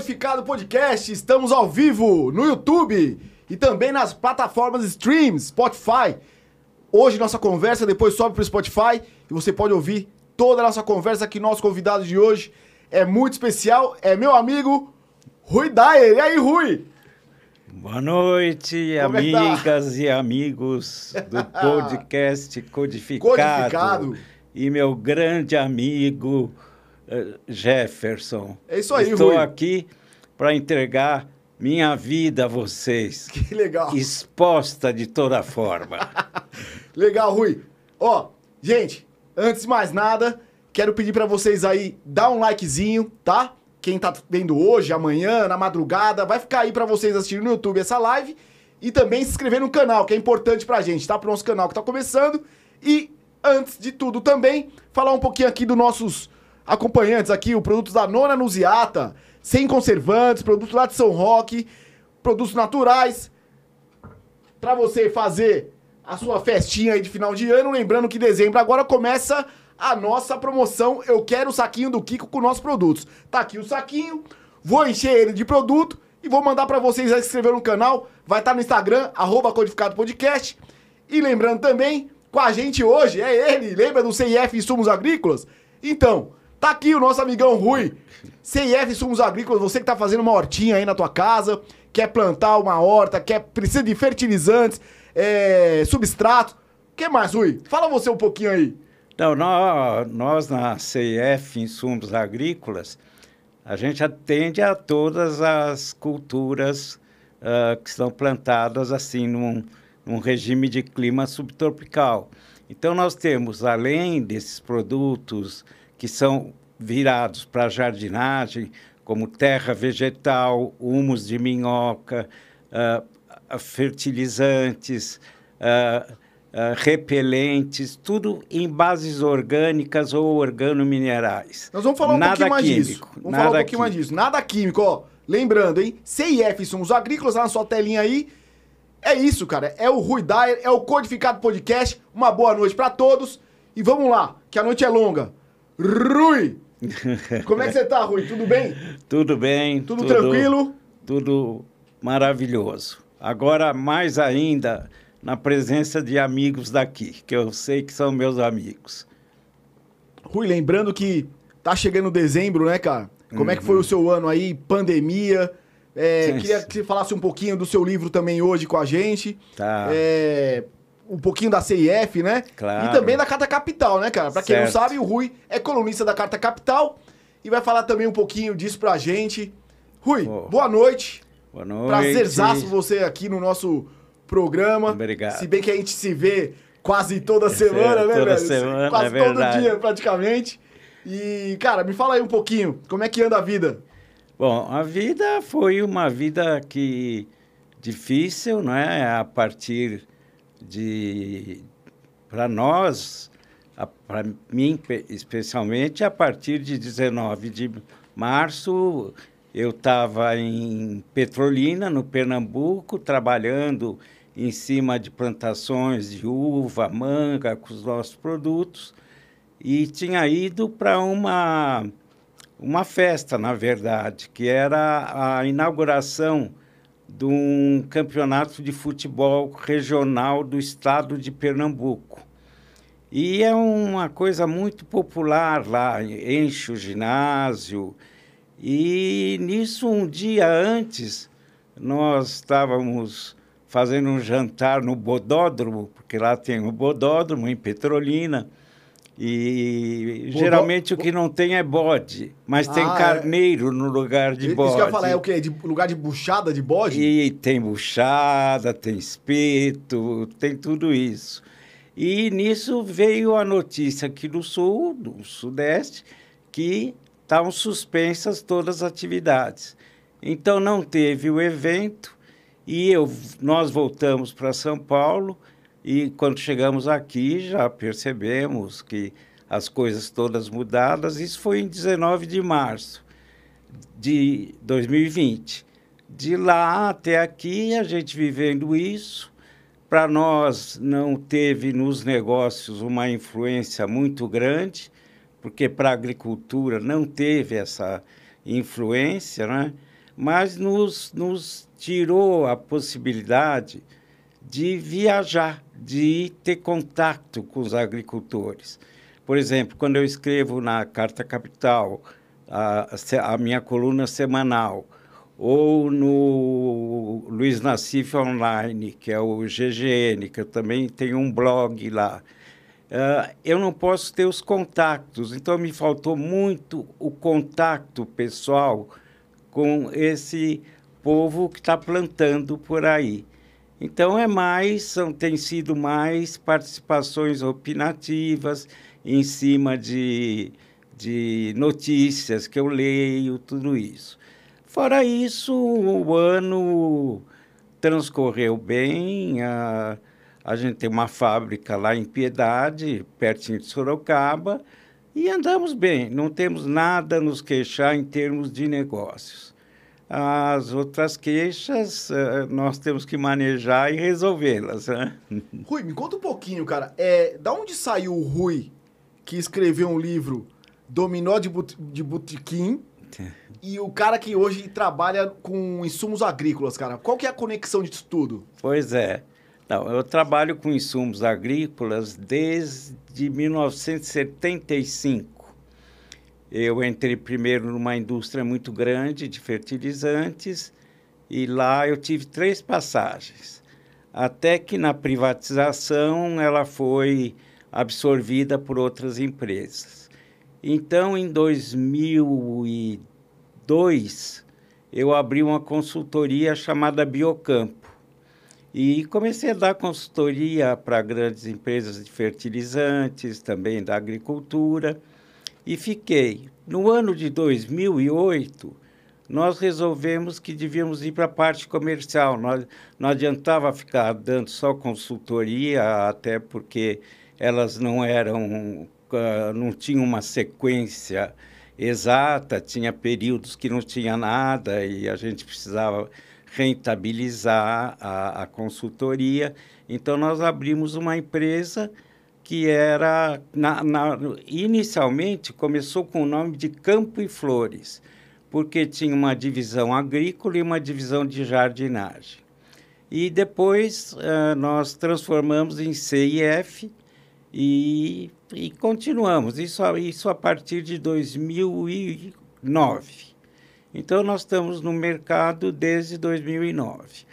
Codificado Podcast. Estamos ao vivo no YouTube e também nas plataformas streams, Spotify. Hoje nossa conversa depois sobe para o Spotify e você pode ouvir toda a nossa conversa aqui. Nosso convidado de hoje é muito especial, é meu amigo Rui Dyer. E aí, Rui? Boa noite, Como é que tá? amigas e amigos do podcast Codificado. Codificado. E meu grande amigo eh, Jefferson. É isso aí, Estou Rui. aqui para entregar minha vida a vocês, Que legal. exposta de toda forma. Legal, Rui. Ó, gente, antes de mais nada, quero pedir pra vocês aí dar um likezinho, tá? Quem tá vendo hoje, amanhã, na madrugada, vai ficar aí pra vocês assistirem no YouTube essa live e também se inscrever no canal, que é importante pra gente, tá? Pro nosso canal que tá começando. E antes de tudo também, falar um pouquinho aqui dos nossos acompanhantes aqui, o produtos da Nona Nuziata, sem conservantes, produtos lá de São Roque, produtos naturais, para você fazer a sua festinha aí de final de ano. Lembrando que dezembro agora começa a nossa promoção. Eu quero o saquinho do Kiko com nossos produtos. Tá aqui o saquinho, vou encher ele de produto e vou mandar para vocês aí se inscrever no canal. Vai estar no Instagram, arroba Codificado Podcast. E lembrando também, com a gente hoje é ele, lembra do CIF Insumos Agrícolas? Então, tá aqui o nosso amigão Rui. CIF Insumos Agrícolas, você que tá fazendo uma hortinha aí na tua casa, quer plantar uma horta, quer precisa de fertilizantes, é, substrato. O que mais, Rui? Fala você um pouquinho aí. Então, nós, nós na CIF Insumos Agrícolas, a gente atende a todas as culturas ah, que estão plantadas assim num, num regime de clima subtropical. Então, nós temos, além desses produtos que são virados para jardinagem, como terra vegetal, humus de minhoca, ah, fertilizantes, ah, ah, repelentes, tudo em bases orgânicas ou organominerais. Nós vamos falar um Nada pouquinho mais químico, disso. Vamos nada falar um pouquinho mais químico. disso. Nada químico, ó. Lembrando, hein? CIF Insumos Agrícolas, lá na sua telinha aí. É isso, cara. É o Rui Dyer, é o Codificado Podcast. Uma boa noite pra todos. E vamos lá, que a noite é longa. Rui! Como é que você tá, Rui? Tudo bem? Tudo bem. Tudo tranquilo? Tudo maravilhoso. Agora, mais ainda, na presença de amigos daqui, que eu sei que são meus amigos. Rui, lembrando que tá chegando dezembro, né, cara? Como é que foi o seu ano aí? Pandemia. É, queria que você falasse um pouquinho do seu livro também hoje com a gente. Tá. É, um pouquinho da CIF, né? Claro. E também da Carta Capital, né, cara? Pra quem não Certo. sabe, o Rui é colunista da Carta Capital e vai falar também um pouquinho disso pra gente. Rui, Boa. boa noite. Boa noite. Prazerzaço você aqui no nosso programa. Obrigado. Se bem que a gente se vê quase toda semana, né, toda velho? semana, quase é todo verdade. dia, praticamente. E, cara, me fala aí um pouquinho, como é que anda a vida? Bom, a vida foi uma vida que difícil, não é? A partir de para nós, para mim pe- especialmente, a partir de 19 de março, eu estava em Petrolina, no Pernambuco, trabalhando em cima de plantações de uva, manga, com os nossos produtos, e tinha ido para uma uma festa, na verdade, que era a inauguração de um campeonato de futebol regional do estado de Pernambuco. E é uma coisa muito popular lá, enche o ginásio. E nisso, um dia antes, nós estávamos fazendo um jantar no Bodódromo, porque lá tem o Bodódromo, em Petrolina. E Bodó- geralmente o que não tem é bode, mas tem Ah, é. carneiro no lugar de Isso bode. que eu ia falar, é o quê? De lugar de buchada de bode? E tem buchada, tem espeto, tem tudo isso. E nisso veio a notícia aqui do sul, do sudeste, que estavam suspensas todas as atividades. Então não teve o evento e eu, nós voltamos para São Paulo e quando chegamos aqui já percebemos que as coisas todas mudadas. Isso foi em 19 de março de 2020. De lá até aqui, a gente vivendo isso, para nós não teve nos negócios uma influência muito grande, porque para a agricultura não teve essa influência, né? mas nos, nos tirou a possibilidade de viajar, de ter contato com os agricultores. Por exemplo, quando eu escrevo na Carta Capital, a, a minha coluna semanal, ou no Luiz Nassif Online, que é o GGN, que eu também tenho um blog lá. Uh, eu não posso ter os contatos, então me faltou muito o contato pessoal com esse povo que está plantando por aí. Então é mais, são, tem sido mais participações opinativas em cima de, de notícias que eu leio, tudo isso. Fora isso, o ano transcorreu bem. A, a gente tem uma fábrica lá em Piedade, pertinho de Sorocaba, e andamos bem. Não temos nada a nos queixar em termos de negócios. As outras queixas, eh, nós temos que manejar e resolvê-las. Né? Rui, me conta um pouquinho, cara. É, da onde saiu o Rui que escreveu um livro Dominó de, but de Botequim e o cara que hoje trabalha com insumos agrícolas, cara. Qual que é a conexão disso tudo? Pois é. Não, eu trabalho com insumos agrícolas desde 1975. Eu entrei primeiro numa indústria muito grande de fertilizantes e lá eu tive três passagens. Até que na privatização ela foi absorvida por outras empresas. Então, em 2002, eu abri uma consultoria chamada Biocampo. E comecei a dar consultoria para grandes empresas de fertilizantes, também da agricultura, e fiquei. No ano de 2008, nós resolvemos que devíamos ir para a parte comercial. Nós, não adiantava ficar dando só consultoria, até porque elas não eram uh, não tinha uma sequência exata, tinha períodos que não tinha nada e a gente precisava rentabilizar a, a consultoria. Então, nós abrimos uma empresa que era, na, na, inicialmente, começou com o nome de Campo e Flores, porque tinha uma divisão agrícola e uma divisão de jardinagem. E depois uh, nós transformamos em CIF, e, e continuamos, isso, isso a partir de 2009. Então, nós estamos no mercado desde 2009.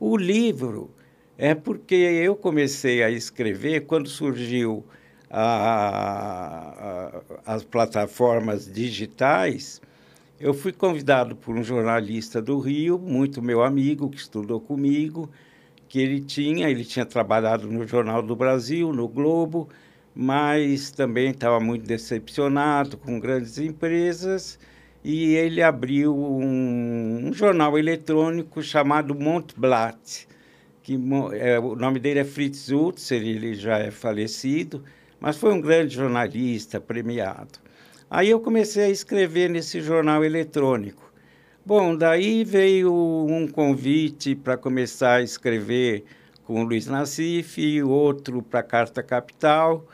O livro é porque eu comecei a escrever quando surgiu a, a, as plataformas digitais. Eu fui convidado por um jornalista do Rio, muito meu amigo, que estudou comigo, que ele tinha, ele tinha trabalhado no Jornal do Brasil, no Globo, mas também estava muito decepcionado com grandes empresas e ele abriu um, um jornal eletrônico chamado Montblatt, que é, o nome dele é Fritz Utzer, ele já é falecido, mas foi um grande jornalista premiado. Aí eu comecei a escrever nesse jornal eletrônico. Bom, daí veio um convite para começar a escrever com o Luiz Nassif, outro para a Carta Capital,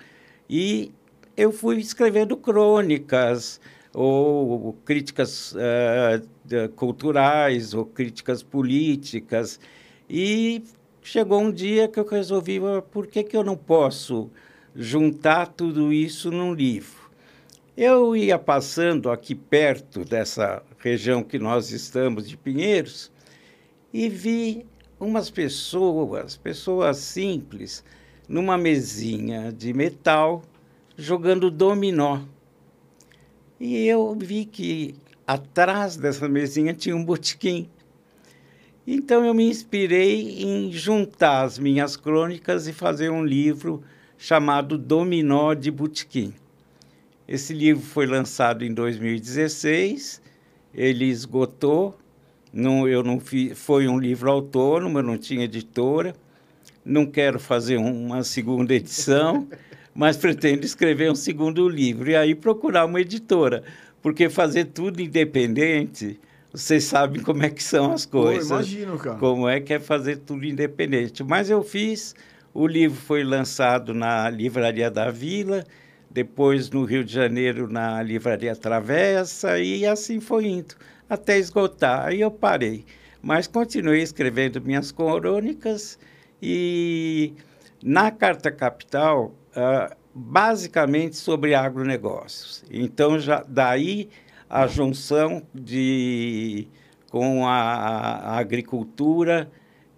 e eu fui escrevendo crônicas, ou críticas uh, culturais, ou críticas políticas, e chegou um dia que eu resolvi, por que, que eu não posso juntar tudo isso num livro? Eu ia passando aqui perto dessa região que nós estamos, de Pinheiros, e vi umas pessoas, pessoas simples, numa mesinha de metal, jogando dominó. E eu vi que atrás dessa mesinha tinha um botequim. Então eu me inspirei em juntar as minhas crônicas e fazer um livro chamado Dominó de Botequim. Esse livro foi lançado em 2016, ele esgotou, não, eu não fi, foi um livro autônomo, eu não tinha editora, não quero fazer uma segunda edição, mas pretendo escrever um segundo livro e aí procurar uma editora, porque fazer tudo independente, vocês sabem como é que são as coisas. Pô, imagino, cara. Como é que é fazer tudo independente. Mas eu fiz, o livro foi lançado na Livraria da Vila, depois no Rio de Janeiro na Livraria Travessa e assim foi indo. até esgotar. Aí eu parei. Mas continuei escrevendo minhas crônicas e na Carta Capital, uh, basicamente sobre agronegócios. Então, já daí a junção de, com a, a agricultura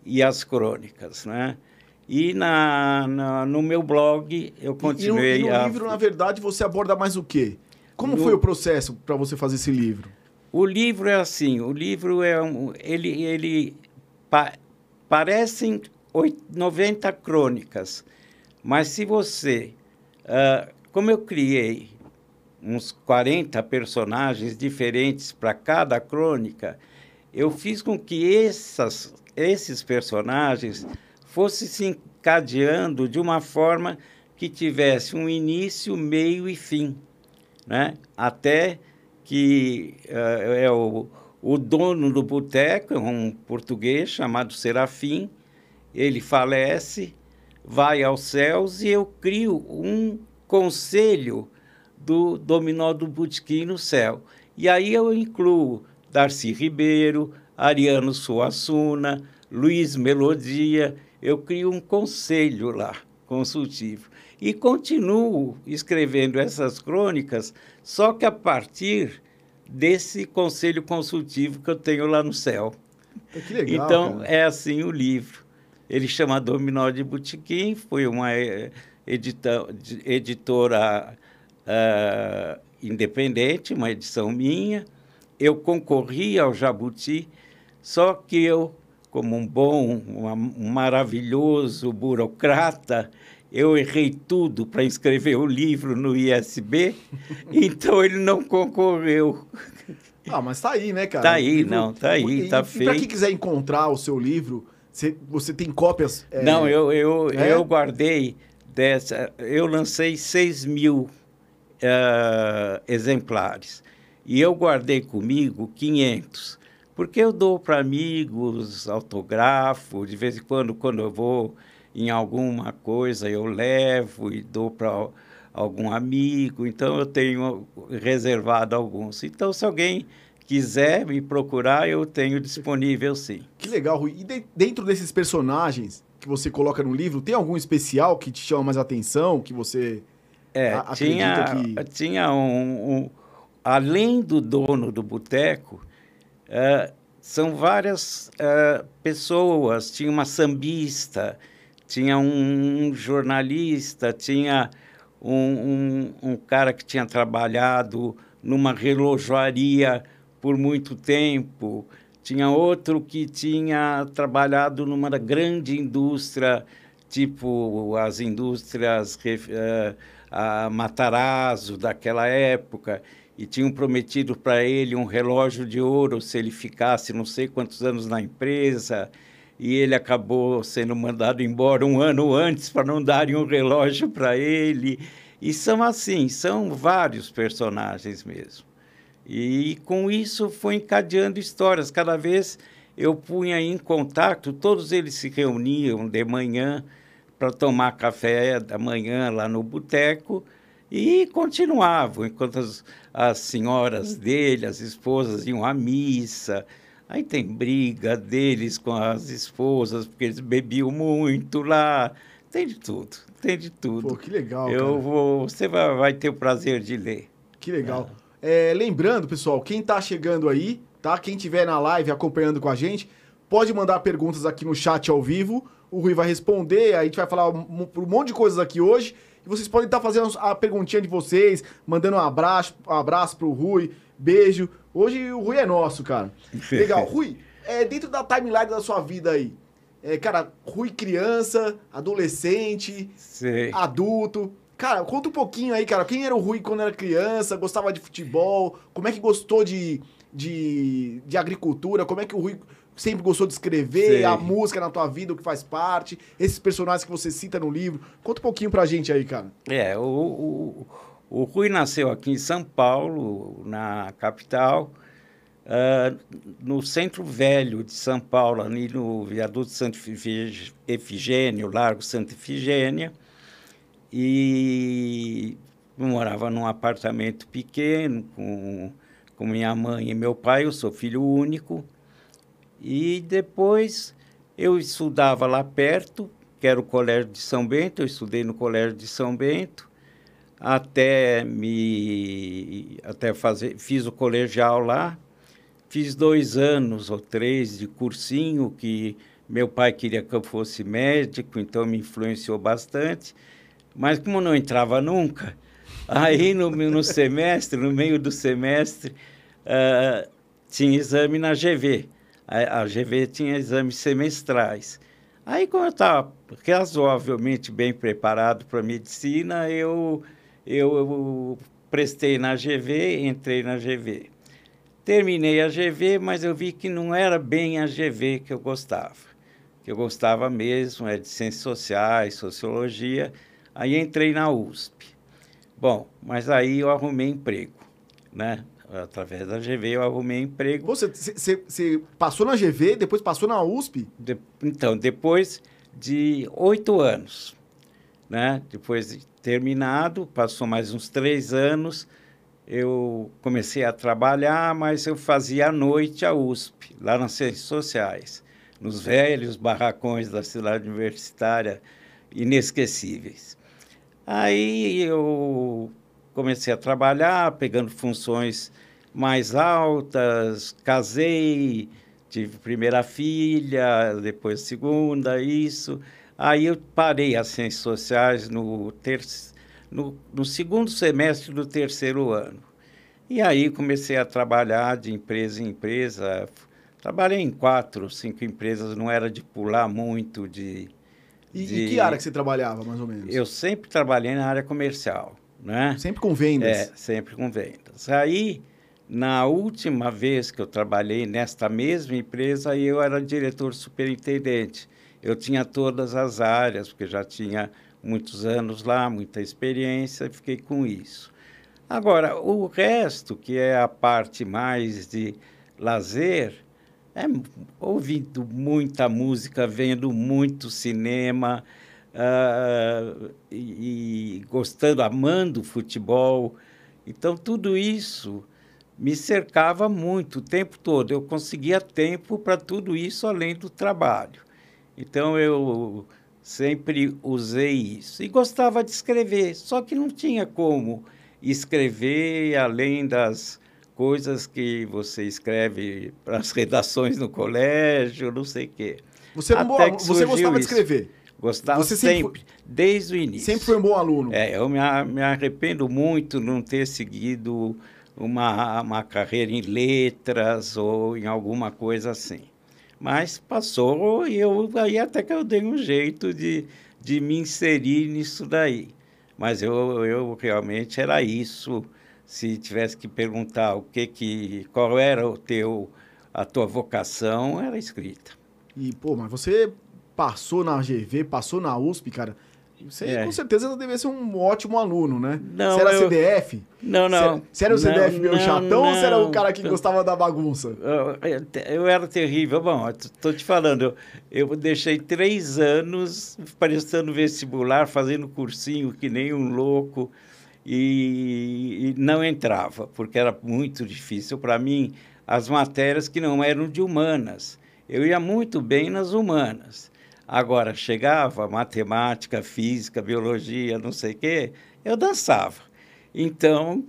e as crônicas, né? E na, na, no meu blog eu continuei e, e no, a... livro, na verdade, você aborda mais o quê? Como no... foi o processo para você fazer esse livro? O livro é assim, o livro é um, ele ele pa, parecem 90 crônicas, mas se você, uh, como eu criei uns 40 personagens diferentes para cada crônica, eu fiz com que essas, esses personagens fossem se encadeando de uma forma que tivesse um início, meio e fim, né? Até que uh, é o, o dono do boteco, um português chamado Serafim, ele falece, vai aos céus e eu crio um conselho do dominó do botequim no céu. E aí eu incluo Darcy Ribeiro, Ariano Suassuna, Luiz Melodia, eu crio um conselho lá, consultivo. E continuo escrevendo essas crônicas, só que a partir desse conselho consultivo que eu tenho lá no céu. Que legal, então, cara. é assim o livro. Ele chama Dominó de Botequim, foi uma eh, edita, editora uh, independente, uma edição minha. Eu concorri ao Jabuti, só que eu, como um bom, um maravilhoso burocrata, eu errei tudo para escrever o livro no ISB, então ele não concorreu. Ah, mas tá aí, né, cara? Tá aí, livro... não, tá aí, e, tá e, feito. Para quem quiser encontrar o seu livro, você, você tem cópias? É... Não, eu, eu, é? eu guardei dessa. Eu lancei 6 mil uh, exemplares. E eu guardei comigo 500. Porque eu dou para amigos, autografo, de vez em quando, quando eu vou em alguma coisa, eu levo e dou para algum amigo. Então, eu tenho reservado alguns. Então, se alguém quiser me procurar, eu tenho disponível sim. Que legal, Rui. E de, dentro desses personagens que você coloca no livro, tem algum especial que te chama mais atenção, que você é, a, tinha, que... tinha um, um, Além do dono do boteco, uh, são várias uh, pessoas. Tinha uma sambista, tinha um, um jornalista, tinha um, um, cara que tinha trabalhado numa relojoaria por muito tempo, tinha outro que tinha trabalhado numa grande indústria, tipo as indústrias uh, a Matarazzo daquela época, e tinham prometido para ele um relógio de ouro se ele ficasse não sei quantos anos na empresa, e ele acabou sendo mandado embora um ano antes para não darem um relógio para ele. E são assim, são vários personagens mesmo. E com isso foi encadeando histórias. Cada vez eu punha em contato, todos eles se reuniam de manhã para tomar café da manhã lá no boteco e continuavam, enquanto as, as senhoras dele, as esposas, iam à missa. Aí tem briga deles com as esposas, porque eles bebiam muito lá. Tem de tudo, tem de tudo. Pô, que legal. Eu cara. vou. Você vai, vai ter o prazer de ler. Que legal. É. É, lembrando, pessoal, quem está chegando aí, tá? Quem tiver na live acompanhando com a gente, pode mandar perguntas aqui no chat ao vivo. O Rui vai responder, a gente vai falar um, um monte de coisas aqui hoje. E vocês podem estar fazendo a perguntinha de vocês, mandando um abraço, um abraço pro Rui, beijo. Hoje o Rui é nosso, cara. Legal. Rui, é, dentro da timeline da sua vida aí, é, cara, Rui criança, adolescente, Sim. adulto. Cara, conta um pouquinho aí, cara. Quem era o Rui quando era criança? Gostava de futebol? Como é que gostou de, de, de agricultura? Como é que o Rui sempre gostou de escrever? Sei. A música na tua vida, o que faz parte? Esses personagens que você cita no livro. Conta um pouquinho pra gente aí, cara. É, o, o, o Rui nasceu aqui em São Paulo, na capital. Uh, no centro velho de São Paulo, ali no viaduto Santo Efigênio, Largo Santa Efigênia e morava num apartamento pequeno, com, com minha mãe e meu pai, eu sou filho único. E depois eu estudava lá perto, que era o Colégio de São Bento, eu estudei no Colégio de São Bento, até me até fazer, fiz o colegial lá, fiz dois anos ou três de cursinho, que meu pai queria que eu fosse médico, então me influenciou bastante, mas como não entrava nunca, aí no, no semestre, no meio do semestre, uh, tinha exame na GV, a, a GV tinha exames semestrais, Aí, como eu estava razoavelmente bem preparado para medicina, eu, eu, eu prestei na GV, entrei na GV. Terminei a GV, mas eu vi que não era bem a GV que eu gostava. Que eu gostava mesmo é de ciências sociais, sociologia. Aí entrei na USP. Bom, mas aí eu arrumei emprego, né? Através da GV eu arrumei emprego. Você, passou na GV, depois passou na USP? De, então, depois de oito anos, né? Depois de terminado, passou mais uns três anos, eu comecei a trabalhar, mas eu fazia à noite a USP, lá nas Ciências Sociais, nos velhos barracões da cidade universitária, inesquecíveis. Aí eu comecei a trabalhar, pegando funções mais altas, casei, tive primeira filha, depois segunda, isso. Aí eu parei as ciências sociais no, ter... no, no segundo semestre do terceiro ano. E aí comecei a trabalhar de empresa em empresa. Trabalhei em quatro, cinco empresas, não era de pular muito, de... E, de... e que área que você trabalhava, mais ou menos? Eu sempre trabalhei na área comercial, né? Sempre com vendas? É, sempre com vendas. Aí na última vez que eu trabalhei nesta mesma empresa, eu era diretor superintendente. Eu tinha todas as áreas, porque já tinha muitos anos lá, muita experiência, e fiquei com isso. Agora, o resto, que é a parte mais de lazer, é ouvindo muita música, vendo muito cinema, uh, e, e gostando, amando futebol. Então, tudo isso me cercava muito o tempo todo. Eu conseguia tempo para tudo isso além do trabalho. Então eu sempre usei isso. E gostava de escrever, só que não tinha como escrever além das coisas que você escreve para as redações no colégio, não sei o quê. Você, bom, você gostava isso. de escrever? Gostava você sempre, sempre desde o início. Sempre foi um bom aluno. É, eu me, me arrependo muito não ter seguido uma, uma carreira em letras ou em alguma coisa assim. Mas passou e eu aí até que eu dei um jeito de, de me inserir nisso daí. Mas eu, eu realmente era isso. Se tivesse que perguntar o que que qual era o teu a tua vocação, era escrita. E pô, mas você passou na GV, passou na USP, cara. Você é. com certeza deve ser um ótimo aluno, né? Não, você era eu... CDF? Não, não. Você era o CDF não, meio chatão não, ou você era o cara que gostava da bagunça? Eu, eu era terrível. Bom, estou te falando, eu, eu deixei três anos prestando vestibular, fazendo cursinho que nem um louco e, e não entrava, porque era muito difícil para mim as matérias que não eram de humanas. Eu ia muito bem nas humanas Agora, chegava matemática, física, biologia, não sei o quê, eu dançava. Então,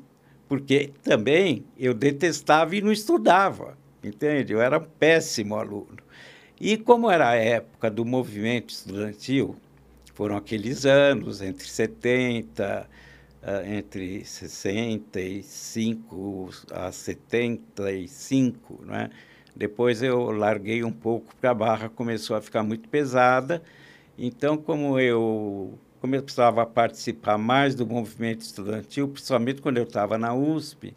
porque também eu detestava e não estudava, entende? Eu era um péssimo aluno. E como era a época do movimento estudantil, foram aqueles anos, entre 70, uh, entre 65 a 75, não é? Depois eu larguei um pouco porque a barra começou a ficar muito pesada. Então, como eu começava a participar mais do movimento estudantil, principalmente quando eu estava na USP,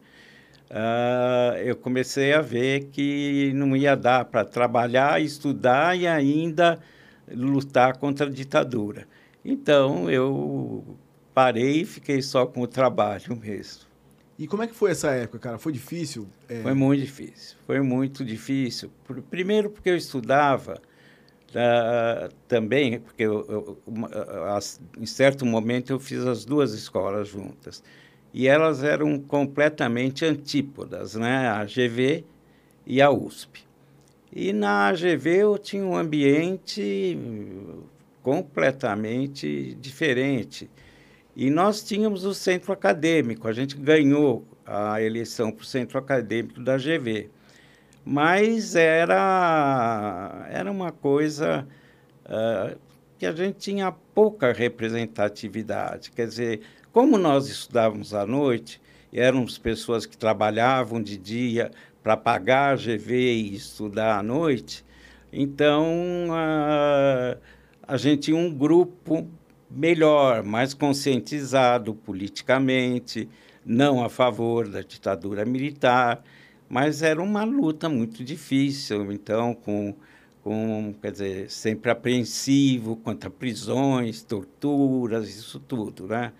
uh, eu comecei a ver que não ia dar para trabalhar, estudar e ainda lutar contra a ditadura. Então, eu parei e fiquei só com o trabalho mesmo. E como é que foi essa época, cara? Foi difícil? É... Foi muito difícil. Foi muito difícil. Primeiro porque eu estudava uh, também, porque eu, eu, uma, uh, em certo momento eu fiz as duas escolas juntas. e elas eram completamente antípodas, né? A GV e a USP. E na AGV eu tinha um ambiente completamente diferente. E nós tínhamos o centro acadêmico, a gente ganhou a eleição para o centro acadêmico da AGV. Mas era, era uma coisa uh, que a gente tinha pouca representatividade. Quer dizer, como nós estudávamos à noite, éramos pessoas que trabalhavam de dia, para pagar a GV e estudar à noite, então a, a gente tinha um grupo melhor, mais conscientizado politicamente, não a favor da ditadura militar, mas era uma luta muito difícil, então com com, quer dizer, sempre apreensivo quanto a prisões, torturas, isso tudo, né?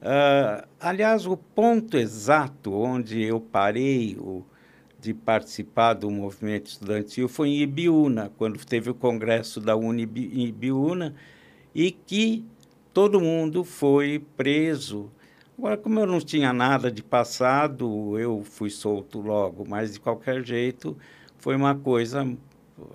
Uh, aliás, o ponto exato onde eu parei o, de participar do movimento estudantil foi em Ibiúna, quando teve o congresso da Unibi, em Ibiúna, e que todo mundo foi preso. Agora, como eu não tinha nada de passado, eu fui solto logo, mas de qualquer jeito foi uma coisa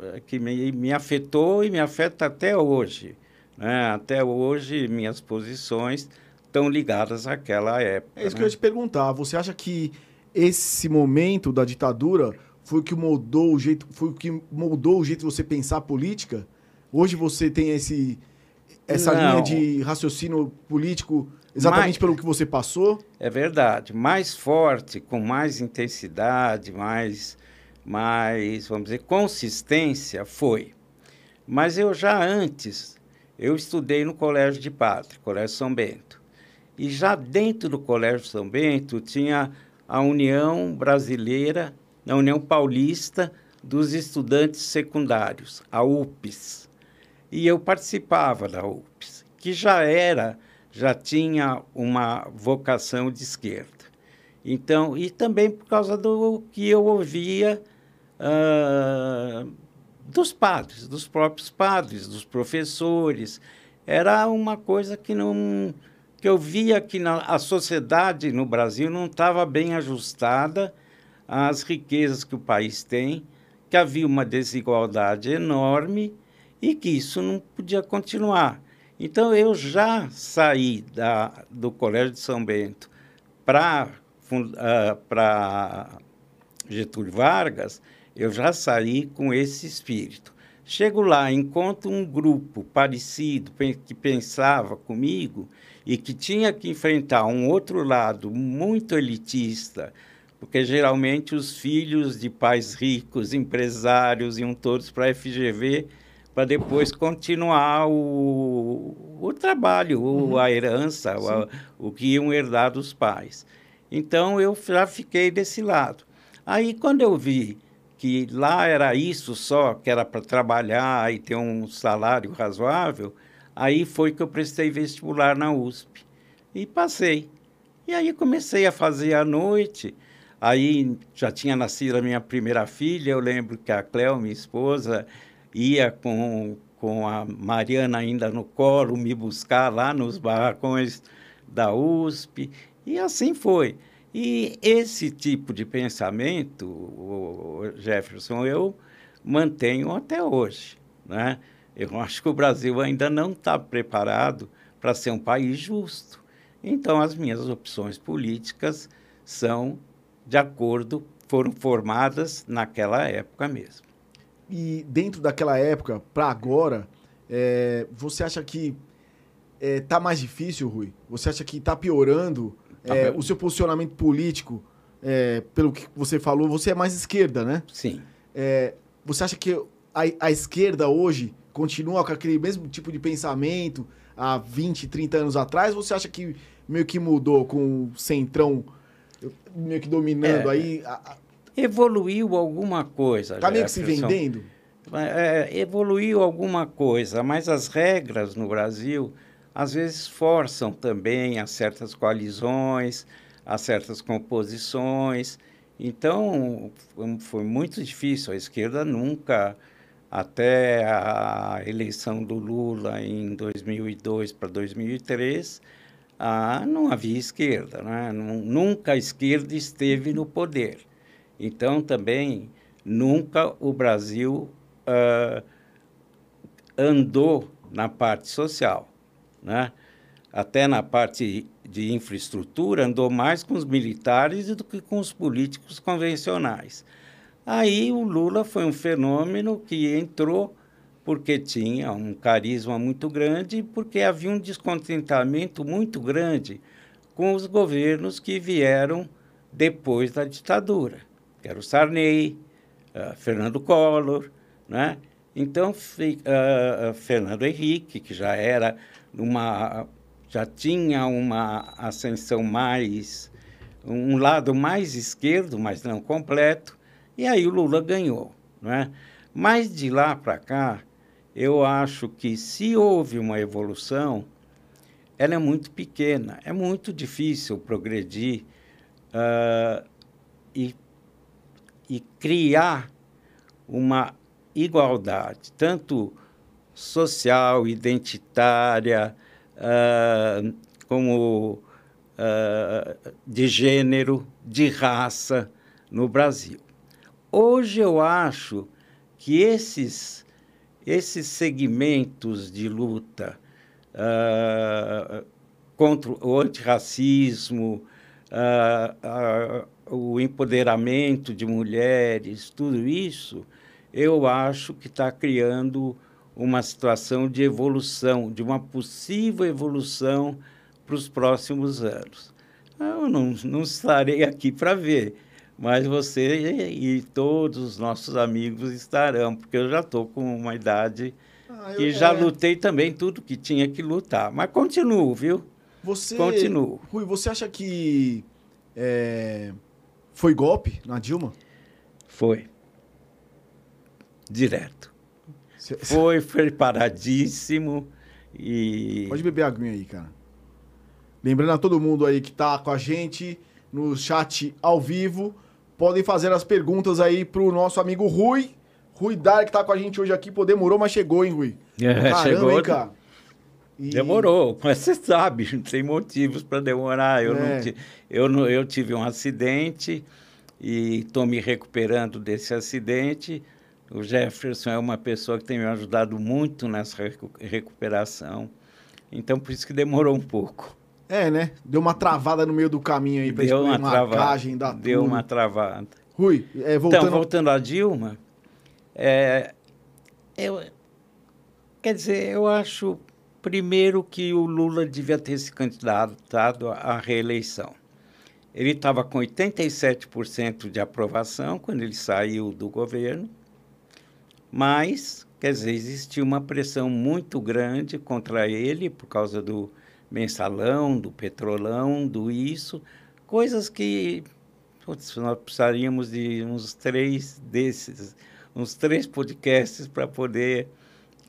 eh, que me, me afetou e me afeta até hoje. Né? Até hoje, minhas posições estão ligadas àquela época. É isso né? que eu ia te perguntar. Você acha que esse momento da ditadura foi o que moldou o jeito, foi o que moldou o jeito de você pensar política? Hoje você tem esse essa Não. linha de raciocínio político exatamente mais, pelo que você passou? É verdade, mais forte, com mais intensidade, mais mais, vamos dizer, consistência foi. Mas eu já antes, eu estudei no Colégio de Padre, Colégio São Bento. E já dentro do Colégio São Bento tinha a União Brasileira, a União Paulista dos Estudantes Secundários, a UPS. E eu participava da UPS, que já era, já tinha uma vocação de esquerda. Então, e também por causa do que eu ouvia uh, dos padres, dos próprios padres, dos professores. Era uma coisa que não que eu via que na, a sociedade no Brasil não estava bem ajustada às riquezas que o país tem, que havia uma desigualdade enorme e que isso não podia continuar. Então, eu já saí da, do Colégio de São Bento para uh, Getúlio Vargas, eu já saí com esse espírito. Chego lá, encontro um grupo parecido, que pensava comigo, e que tinha que enfrentar um outro lado muito elitista, porque geralmente os filhos de pais ricos, empresários, iam todos para a FGV para depois continuar o, o trabalho, uhum. a herança, o, o que iam herdar dos pais. Então eu já fiquei desse lado. Aí quando eu vi que lá era isso só, que era para trabalhar e ter um salário razoável, Aí foi que eu prestei vestibular na USP e passei. E aí comecei a fazer à noite. Aí já tinha nascido a minha primeira filha. Eu lembro que a Cléo, minha esposa, ia com, com a Mariana ainda no colo me buscar lá nos barracões da USP. E assim foi. E esse tipo de pensamento, Jefferson, eu mantenho até hoje. Né? Eu acho que o Brasil ainda não está preparado para ser um país justo. Então, as minhas opções políticas são de acordo, foram formadas naquela época mesmo. E dentro daquela época, para agora, é, você acha que é, mais difícil, Rui? Você acha que está piorando tá é, o seu posicionamento político? É, pelo que você falou, você é mais esquerda, né? Sim. É, você acha que a, a esquerda hoje continua com aquele mesmo tipo de pensamento há 20, 30 anos atrás? Ou você acha que meio que mudou com o centrão meio que dominando é, aí? A, a... Evoluiu alguma coisa. Tá meio que se vendendo? É, evoluiu alguma coisa, mas as regras no Brasil às vezes forçam também a certas coalizões, a certas composições. Então, foi muito difícil. A esquerda nunca até a eleição do Lula em 2002 para 2003, ah, não havia esquerda, né? nunca a esquerda esteve no poder. Então, também, nunca o Brasil uh, andou na parte social. Né? Até na parte de infraestrutura, andou mais com os militares do que com os políticos convencionais. Aí o Lula foi um fenômeno que entrou porque tinha um carisma muito grande e porque havia um descontentamento muito grande com os governos que vieram depois da ditadura, que era o Sarney, uh, Fernando Collor, né? Então, uh, Fernando Henrique, que já era uma, já tinha uma ascensão mais, um lado mais esquerdo, mas não completo, e aí o Lula ganhou, né? Mas de lá para cá, eu acho que se houve uma evolução, ela é muito pequena, é muito difícil progredir uh, e, e criar uma igualdade, tanto social, identitária, uh, como uh, de gênero, de raça no Brasil. Hoje eu acho que esses esses segmentos de luta uh, contra o antirracismo, uh, o empoderamento de mulheres, tudo isso, eu acho que está criando uma situação de evolução, de uma possível evolução para os próximos anos. Eu não, não estarei aqui para ver, mas você e todos os nossos amigos estarão, porque eu já estou com uma idade ah, que já é... lutei também tudo que tinha que lutar. Mas continuo, viu? Você, continuo. Rui, você acha que é, foi golpe na Dilma? Foi. Direto. Cê, foi preparadíssimo e... Pode beber aguinha aí, cara. Lembrando a todo mundo aí que está com a gente no chat ao vivo, podem fazer as perguntas aí pro nosso amigo Rui. Rui Dar, que tá com a gente hoje aqui. Pô, demorou, mas chegou, hein, Rui? É, Caramba, chegou. Hein, cara? E... Demorou, mas você sabe, não tem motivos para demorar. Eu, é. não, eu, não, eu tive um acidente e estou me recuperando desse acidente. O Jefferson é uma pessoa que tem me ajudado muito nessa recuperação. Então, por isso que demorou um pouco. É, né? Deu uma travada no meio do caminho aí pra Deu uma marcagem da Deu uma travada. Rui, é, voltando... Então, voltando a Dilma, é, eu, quer dizer, eu acho, primeiro, que o Lula devia ter se candidatado à reeleição. Ele estava com 87% de aprovação quando ele saiu do governo, mas, quer dizer, existia uma pressão muito grande contra ele por causa do mensalão, do petrolão, do isso, coisas que putz, nós precisaríamos de uns três desses, uns três podcasts para poder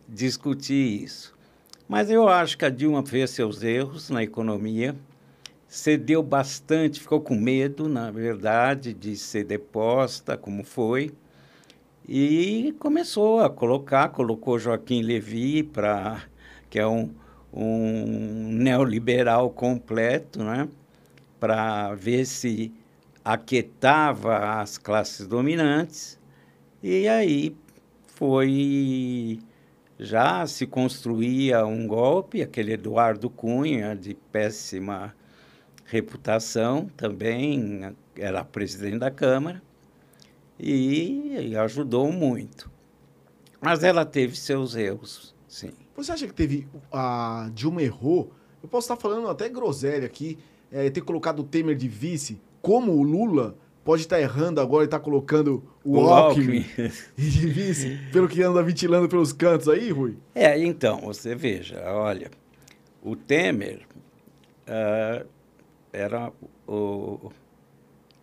discutir isso. Mas eu acho que a Dilma fez seus erros na economia, cedeu bastante, ficou com medo, na verdade, de ser deposta, como foi, e começou a colocar, colocou Joaquim Levy para que é um um neoliberal completo, né? para ver se aquietava as classes dominantes. E aí foi já se construía um golpe, aquele Eduardo Cunha, de péssima reputação, também era presidente da Câmara, e ajudou muito. Mas ela teve seus erros, sim. Você acha que teve. A Dilma errou? Eu posso estar falando até groselha aqui, é, ter colocado o Temer de vice, como o Lula pode estar errando agora e está colocando o, o Alckmin, Alckmin. pelo que anda ventilando pelos cantos aí, Rui? É, então, você veja, olha, o Temer uh, era o.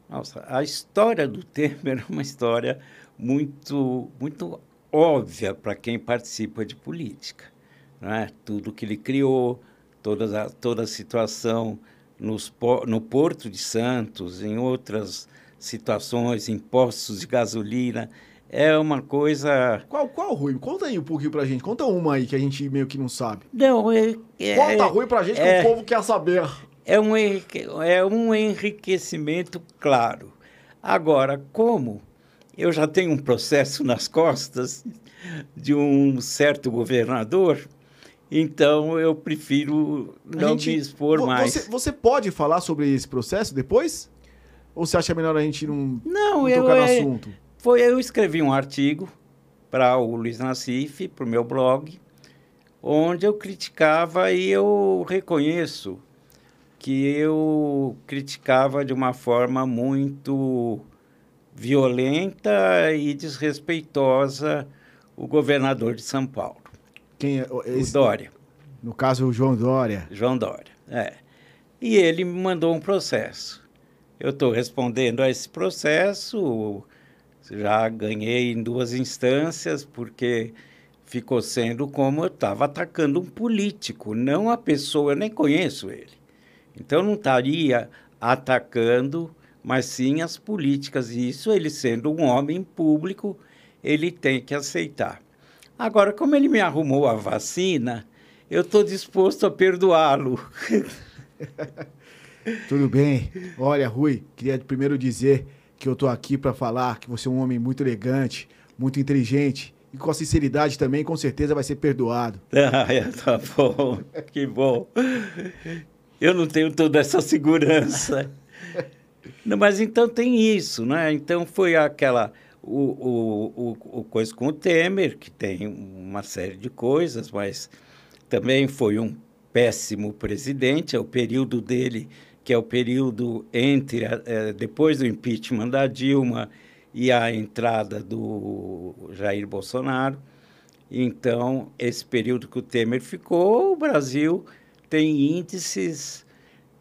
Nossa, a história do Temer é uma história muito, muito óbvia para quem participa de política né? tudo que ele criou, toda a, toda a situação nos, no Porto de Santos, em outras situações, em postos de gasolina. é uma coisa. Qual, qual, Rui? Conta aí um pouquinho pra gente. Conta uma aí que a gente meio que não sabe. Não, é. é Conta, Rui, pra gente é, que o povo quer saber. É um, é um enriquecimento claro. Agora, como eu já tenho um processo nas costas de um certo governador, então eu prefiro não gente, me expor mais. Você, você pode falar sobre esse processo depois? Ou você acha melhor a gente não, não, não eu, tocar no é, assunto? Foi, eu escrevi um artigo para o Luiz Nassif, para o meu blog, onde eu criticava e eu reconheço que eu criticava de uma forma muito violenta e desrespeitosa o governador de São Paulo. Quem é? Esse, o Dória. No caso, o João Dória. João Dória, é. E ele me mandou um processo. Eu estou respondendo a esse processo, já ganhei em duas instâncias, porque ficou sendo como eu estava atacando um político, não a pessoa, eu nem conheço ele. Então, não estaria atacando, mas sim as políticas. E isso, ele sendo um homem público, ele tem que aceitar. Agora, como ele me arrumou a vacina, eu estou disposto a perdoá-lo. Tudo bem. Olha, Rui, queria primeiro dizer que eu estou aqui para falar que você é um homem muito elegante, muito inteligente e com a sinceridade também, com certeza vai ser perdoado. Ah, é, tá bom. Que bom. Eu não tenho toda essa segurança. Não, mas então tem isso, né? Então foi aquela o, o, o, o coisa com o Temer, que tem uma série de coisas, mas também foi um péssimo presidente, é o período dele que é o período entre é, depois do impeachment da Dilma e a entrada do Jair Bolsonaro. Então, esse período que o Temer ficou, o Brasil tem índices.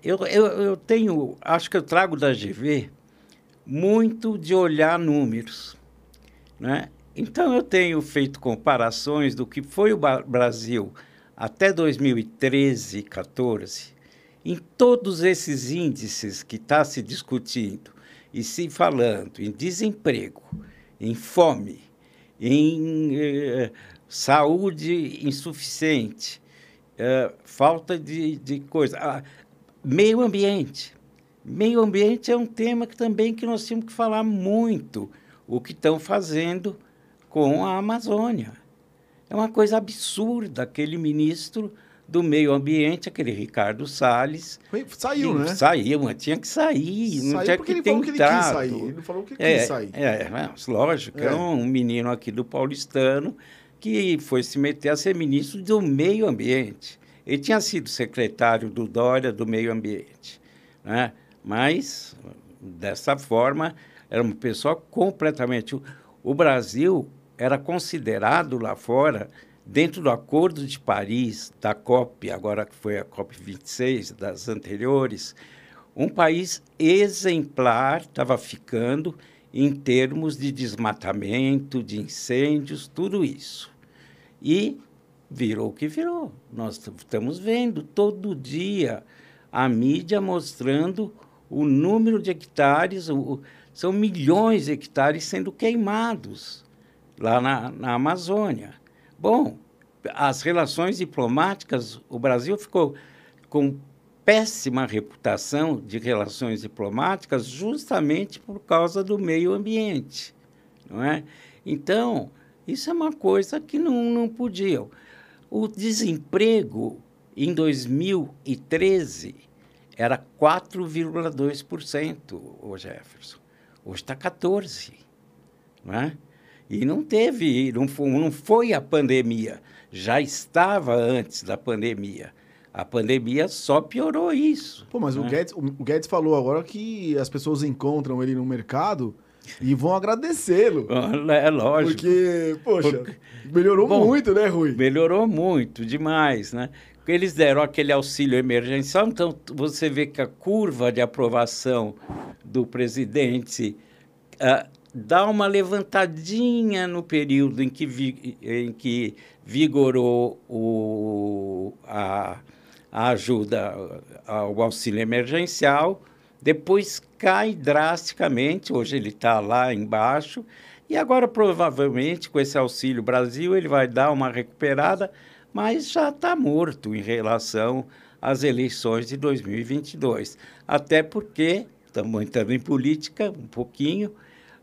Eu, eu, eu tenho, acho que eu trago da GV muito de olhar números. Né? Então, eu tenho feito comparações do que foi o Brasil até 2013, 14 em todos esses índices que está se discutindo e se falando em desemprego, em fome, em eh, saúde insuficiente, eh, falta de, de coisa, ah, meio ambiente. Meio ambiente é um tema que também que nós temos que falar muito o que estão fazendo com a Amazônia. É uma coisa absurda aquele ministro do meio ambiente, aquele Ricardo Salles. Saiu, né? Saiu, mas tinha que sair. Saiu não tinha que ele ter falou que ele quis sair. Ele falou que é, quis sair. É, mas, lógico, é. é um menino aqui do paulistano que foi se meter a ser ministro do meio ambiente. Ele tinha sido secretário do Dória do meio ambiente, né? mas, dessa forma, era uma pessoa completamente... O Brasil era considerado lá fora dentro do Acordo de Paris, da COP, agora que foi a COP 26, das anteriores, um país exemplar estava ficando em termos de desmatamento, de incêndios, tudo isso. E virou o que virou. Nós estamos vendo todo dia a mídia mostrando o número de hectares, o, são milhões de hectares sendo queimados lá na, na Amazônia. Bom, as relações diplomáticas, o Brasil ficou com péssima reputação de relações diplomáticas justamente por causa do meio ambiente, não é? Então, isso é uma coisa que não, não podiam. O desemprego em 2013 era 4,2%, o Jefferson. Hoje está 14%. Não é? E não teve, não foi, não foi a pandemia, já estava antes da pandemia. A pandemia só piorou isso. Pô, mas né? o, Guedes, o Guedes falou agora que as pessoas encontram ele no mercado e vão agradecê-lo. É lógico. Porque, poxa, Porque... melhorou Bom, muito, né, Rui? Melhorou muito, demais, né? Eles deram aquele auxílio emergencial, então você vê que a curva de aprovação do presidente uh, dá uma levantadinha no período em que, vi, em que vigorou o, a, a ajuda ao auxílio emergencial, depois cai drasticamente, hoje ele está lá embaixo, E agora, provavelmente, com esse Auxílio Brasil, ele vai dar uma recuperada, mas já está morto em relação às eleições de 2022. Até porque, estamos entrando em política um pouquinho,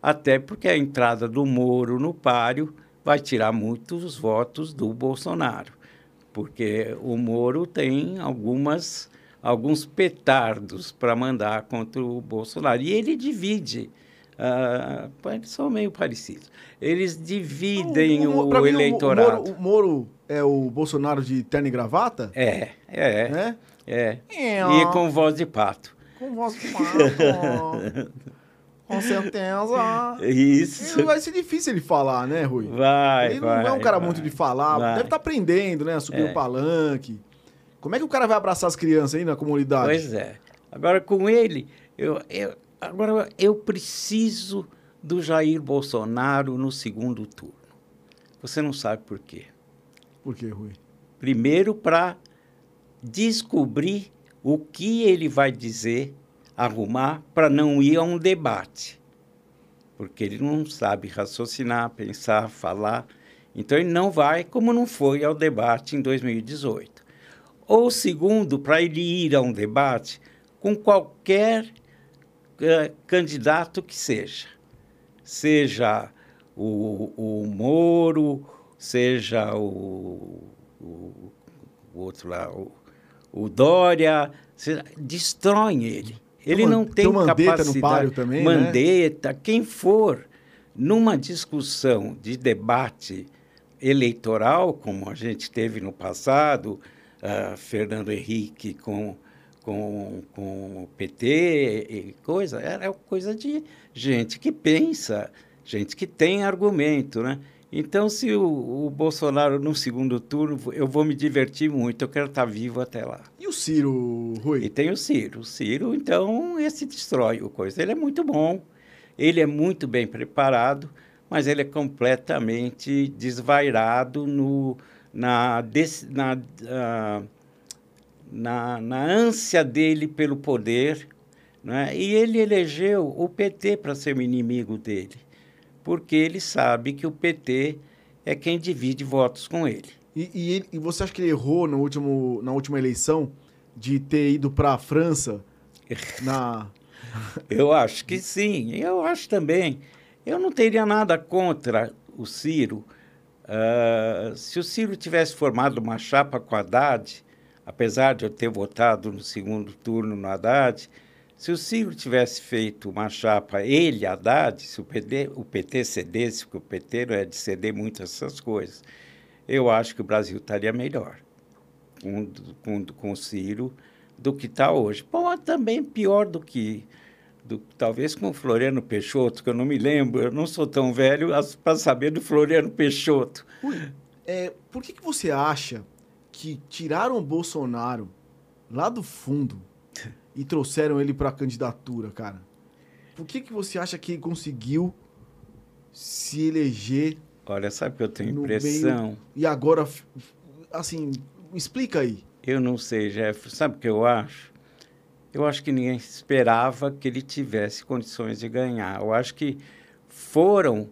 até porque a entrada do Moro no páreo vai tirar muitos votos do Bolsonaro, porque o Moro tem algumas alguns petardos para mandar contra o Bolsonaro. E ele divide. Uh, eles são meio parecidos. Eles dividem o, o, o, o eleitorado. O Moro, o Moro, é o Bolsonaro de terno e gravata? É, é. É? É. E com voz de pato. Com voz de pato. Com certeza. Isso. E vai ser difícil ele falar, né, Rui? Vai, Ele vai, não é um cara vai, muito de falar. vai. Deve estar aprendendo, né? Subir É. o palanque. Como é que o cara vai abraçar as crianças aí na comunidade? Pois é. Agora, com ele, eu, eu, agora eu preciso do Jair Bolsonaro no segundo turno. Você não sabe por quê. Por quê, Rui? Primeiro, para descobrir o que ele vai dizer, arrumar, para não ir a um debate. Porque ele não sabe raciocinar, pensar, falar. Então, ele não vai, como não foi ao debate em 2018. Ou segundo, para ele ir a um debate com qualquer eh, candidato que seja. Seja o, o Moro, seja o, o, o outro lá, o, o Dória, seja, destroem ele. Ele Tem não tem tem Mandetta no capacidade. páreo também, né? Mandetta, quem for, numa discussão de debate eleitoral, como a gente teve no passado, ah, Fernando Henrique com, com, com o PT e coisa, era coisa de gente que pensa, gente que tem argumento, né? Então, se o, o Bolsonaro no segundo turno, eu vou me divertir muito, eu quero estar vivo até lá. E o Ciro, E Rui? tem o Ciro. O Ciro, então, esse destrói o coisa. Ele é muito bom, ele é muito bem preparado, mas ele é completamente desvairado no, na, des- na, ah, na, na ânsia dele pelo poder. Né? E ele elegeu o PT para ser o inimigo dele, porque ele sabe que o PT é quem divide votos com ele. E, e e você acha que ele errou no último, na última eleição de ter ido para a França na... Eu acho que sim, eu acho também. Eu não teria nada contra o Ciro. Ah, se o Ciro tivesse formado uma chapa com Haddad, apesar de eu ter votado no segundo turno no Haddad, se o Ciro tivesse feito uma chapa, ele, Haddad, se o PT, o PT cedesse, porque o PT não é de ceder muito essas coisas, eu acho que o Brasil estaria melhor com, com, com o Ciro do que está hoje. Bom, também pior do que, do, talvez com o Floriano Peixoto, que eu não me lembro, eu não sou tão velho para saber do Floriano Peixoto. Rui, é, por que, que você acha que tiraram o Bolsonaro lá do fundo e trouxeram ele para a candidatura, cara? Por que, que você acha que ele conseguiu se eleger Olha, sabe que eu tenho impressão? e agora, assim, explica aí. Eu não sei, Jeff, sabe o que eu acho? Eu acho que ninguém esperava que ele tivesse condições de ganhar. Eu acho que foram,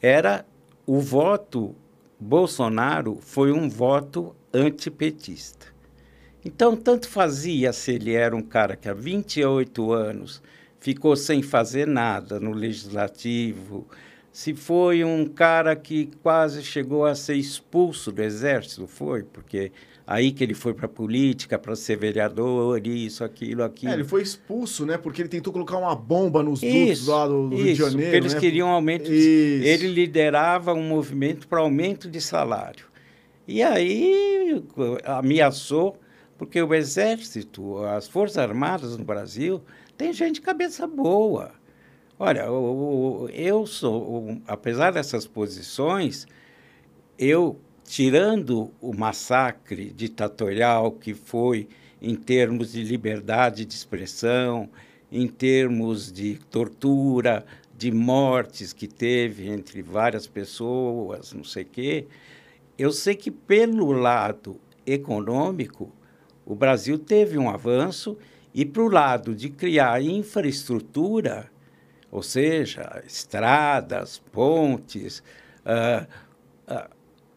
era o voto Bolsonaro foi um voto antipetista. Então, tanto fazia se ele era um cara que há 28 anos ficou sem fazer nada no legislativo, se foi um cara que quase chegou a ser expulso do exército, foi, porque aí que ele foi para a política, para ser vereador, isso, aquilo, aquilo. É, ele foi expulso, né? Porque ele tentou colocar uma bomba nos dutos Isso, lá do, do Rio de isso, Janeiro, porque eles né? queriam aumento. de- Isso. Ele liderava um movimento para aumento de salário. E aí ameaçou, porque o Exército, as Forças Armadas no Brasil, tem gente de cabeça boa. Olha, o- eu sou, apesar dessas posições, eu, tirando o massacre ditatorial que foi em termos de liberdade de expressão, em termos de tortura, de mortes que teve entre várias pessoas, não sei o quê, eu sei que pelo lado econômico, o Brasil teve um avanço e para o lado de criar infraestrutura, ou seja, estradas, pontes. Uh, uh,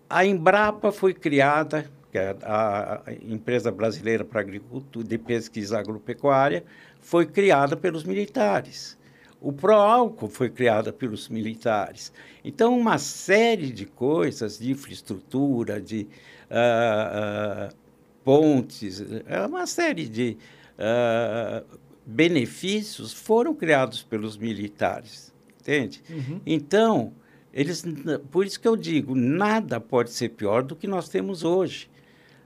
a Embrapa foi criada, que é a, empresa brasileira para agricultura de pesquisa agropecuária, foi criada pelos militares. O Proálcool foi criada pelos militares. Então, uma série de coisas, de infraestrutura, de uh, pontes, é uma série de uh, benefícios foram criados pelos militares, entende? Uhum. Então, eles, por isso que eu digo, nada pode ser pior do que nós temos hoje.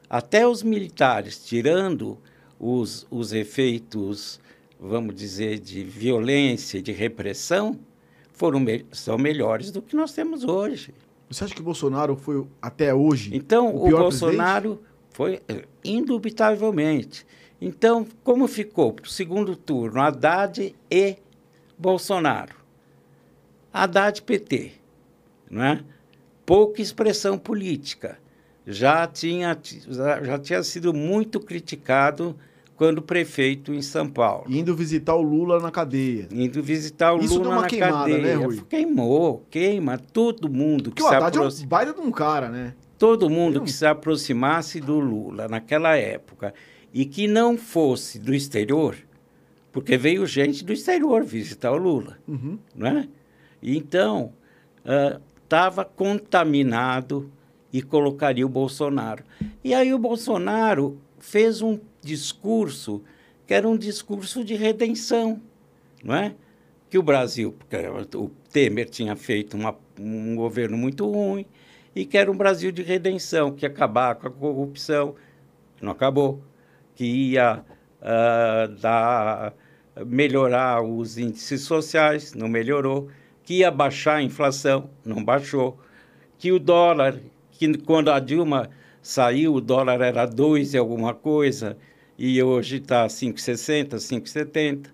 Até os militares, tirando os, os efeitos, vamos dizer, de violência, de repressão, foram são melhores do que nós temos hoje. Você acha que o Bolsonaro foi até hoje? Então, o, o Bolsonaro presidente? Foi eh, indubitavelmente. Então, como ficou para o segundo turno Haddad e Bolsonaro? Haddad PT, não é? Pouca expressão política. Já tinha, já tinha sido muito criticado quando prefeito em São Paulo. Indo visitar o Lula na cadeia. Indo visitar o Isso Lula uma na queimada, cadeia. Né, Rui? Queimou, queima todo mundo Porque que o se Haddad aproxima. é um baita de um cara, né? Todo mundo que se aproximasse do Lula naquela época e que não fosse do exterior, porque veio gente do exterior visitar o Lula, Uhum. não é? Então, estava contaminado e colocaria o Bolsonaro. E aí o Bolsonaro fez um discurso que era um discurso de redenção, não é? Que o Brasil, porque o Temer tinha feito uma, um governo muito ruim e que era um Brasil de redenção, que acabar com a corrupção, não acabou, que ia uh, dar, melhorar os índices sociais, não melhorou, que ia baixar a inflação, não baixou, que o dólar, que quando a Dilma saiu, o dólar era 2 e alguma coisa, e hoje está 5,60, 5,70.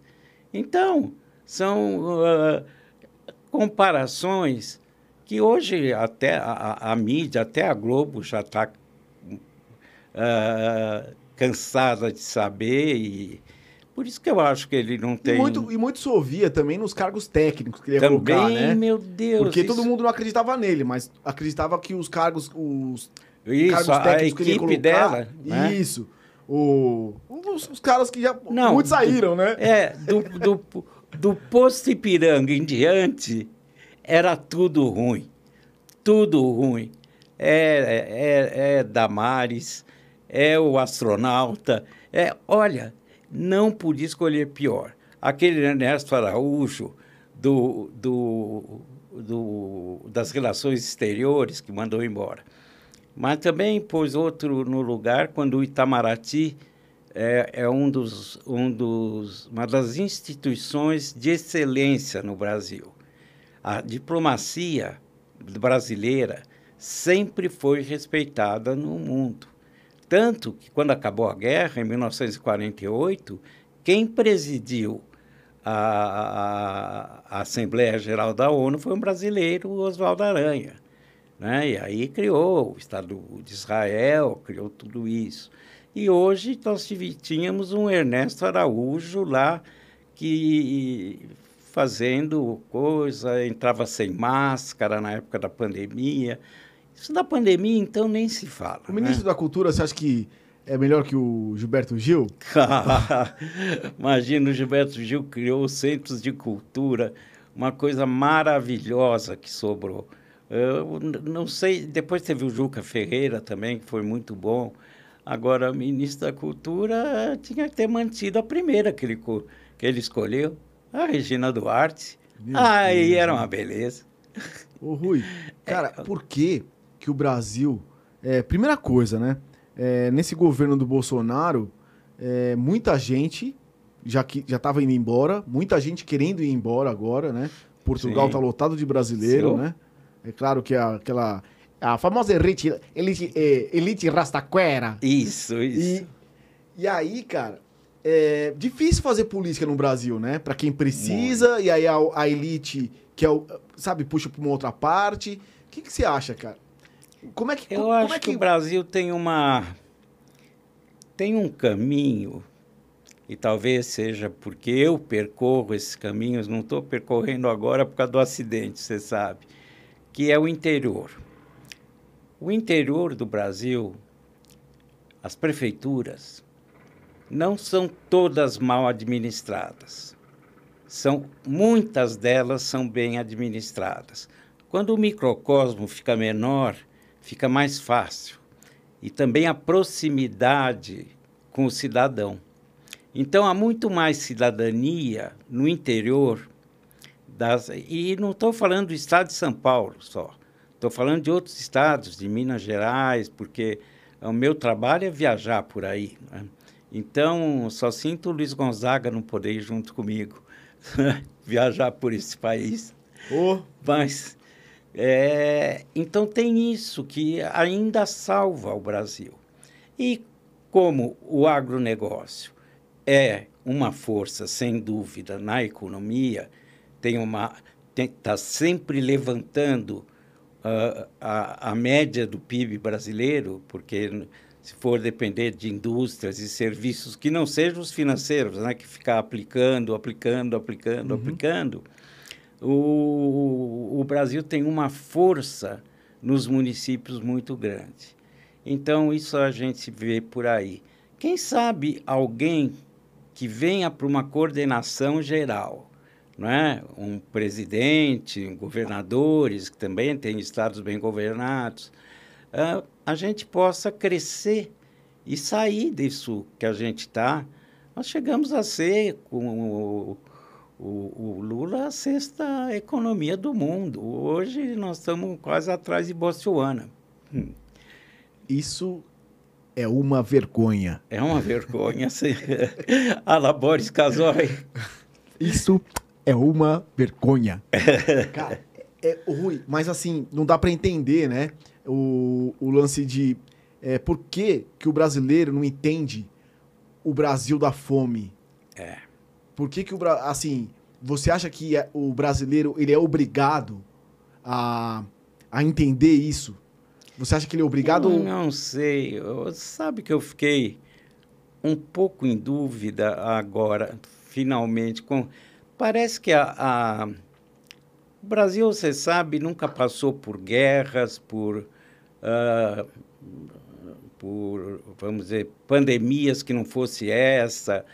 Então, são uh, comparações que hoje até a, a, mídia, até a Globo já está uh, cansada de saber e por isso que eu acho que ele não tem... E muito, e muito se ouvia também nos cargos técnicos que ele ia também, colocar, né? meu Deus. Porque isso... todo mundo não acreditava nele, mas acreditava que os cargos, os isso, cargos a técnicos equipe que ele ia colocar, dela, né? isso, o, os, os caras que já Não, muitos saíram, né? É, do, do, do posto Ipiranga em diante, era tudo ruim. Tudo ruim. É, é, é Damares, é o astronauta. É, olha, não podia escolher pior. Aquele Ernesto Araújo, do, do, do, das relações exteriores, que mandou embora. Mas também pôs outro no lugar quando o Itamaraty é, é um dos, um dos, uma das instituições de excelência no Brasil. A diplomacia brasileira sempre foi respeitada no mundo. Tanto que, quando acabou a guerra, em 1948, quem presidiu a, a, a Assembleia Geral da ONU foi um brasileiro, Oswaldo Aranha. Né? E aí criou o Estado de Israel, criou tudo isso. E hoje nós tínhamos um Ernesto Araújo lá que fazendo coisa, entrava sem máscara na época da pandemia. Isso da pandemia, então, nem se fala. O ministro né? da Cultura, você acha que é melhor que o Gilberto Gil? Imagina, o Gilberto Gil criou centros de cultura, uma coisa maravilhosa que sobrou. Eu não sei, depois teve o Juca Ferreira também, que foi muito bom. Agora, o ministro da Cultura tinha que ter mantido a primeira que ele, que ele escolheu, a Regina Duarte. Meu Aí Deus. era uma beleza. Ô, Rui, cara, é, por que, que o Brasil. É, primeira coisa, né? É, nesse governo do Bolsonaro, é, muita gente já que já estava indo embora, muita gente querendo ir embora agora, né? Portugal está lotado de brasileiro, né? É claro que a, aquela a famosa elite, elite, é, elite rastaquera. Isso, isso. E, e aí, cara, é difícil fazer política no Brasil, né? Para quem precisa, Muito. e aí a, a, elite que é o, sabe, puxa para uma outra parte. O que, que você acha, cara? Como é que Eu como acho é que... que o Brasil tem uma tem um caminho e talvez seja porque eu percorro esses caminhos, não estou percorrendo agora por causa do acidente, você sabe, que é o interior. O interior do Brasil, as prefeituras, não são todas mal administradas. São muitas delas são bem administradas. Quando o microcosmo fica menor, fica mais fácil. E também a proximidade com o cidadão. Então há muito mais cidadania no interior das e não estou falando do estado de São Paulo só. Estou falando de outros estados, de Minas Gerais, porque o meu trabalho é viajar por aí. Né? Então, só sinto o Luiz Gonzaga não poder ir junto comigo viajar por esse país. Oh. Mas, é, então tem isso que ainda salva o Brasil. E como o agronegócio é uma força, sem dúvida, na economia, tem uma está sempre levantando uh, a, a média do PIB brasileiro, porque se for depender de indústrias e serviços que não sejam os financeiros, né, que ficar aplicando, aplicando, aplicando, uhum. aplicando, o, o Brasil tem uma força nos municípios muito grande. Então, isso a gente vê por aí. Quem sabe alguém que venha para uma coordenação geral, não é? um presidente, governadores, que também têm estados bem governados, uh, a gente possa crescer e sair disso que a gente está. Nós chegamos a ser, com o, o, o, Lula, a sexta economia do mundo. Hoje nós estamos quase atrás de Botsuana. Hum. Isso é uma vergonha. É uma vergonha. Ala Boris Casoy. Isso é uma vergonha. Cara, é, é ruim, mas assim, não dá para entender, né? O, o lance de é, por que, que o brasileiro não entende o Brasil da fome. É. Por que, que o assim, você acha que é, o brasileiro ele é obrigado a, a entender isso? Você acha que ele é obrigado? Eu não sei. Sabe que eu fiquei um pouco em dúvida agora, finalmente, com parece que a, a... o Brasil, você sabe, nunca passou por guerras, por uh, por, vamos dizer, pandemias que não fosse essa,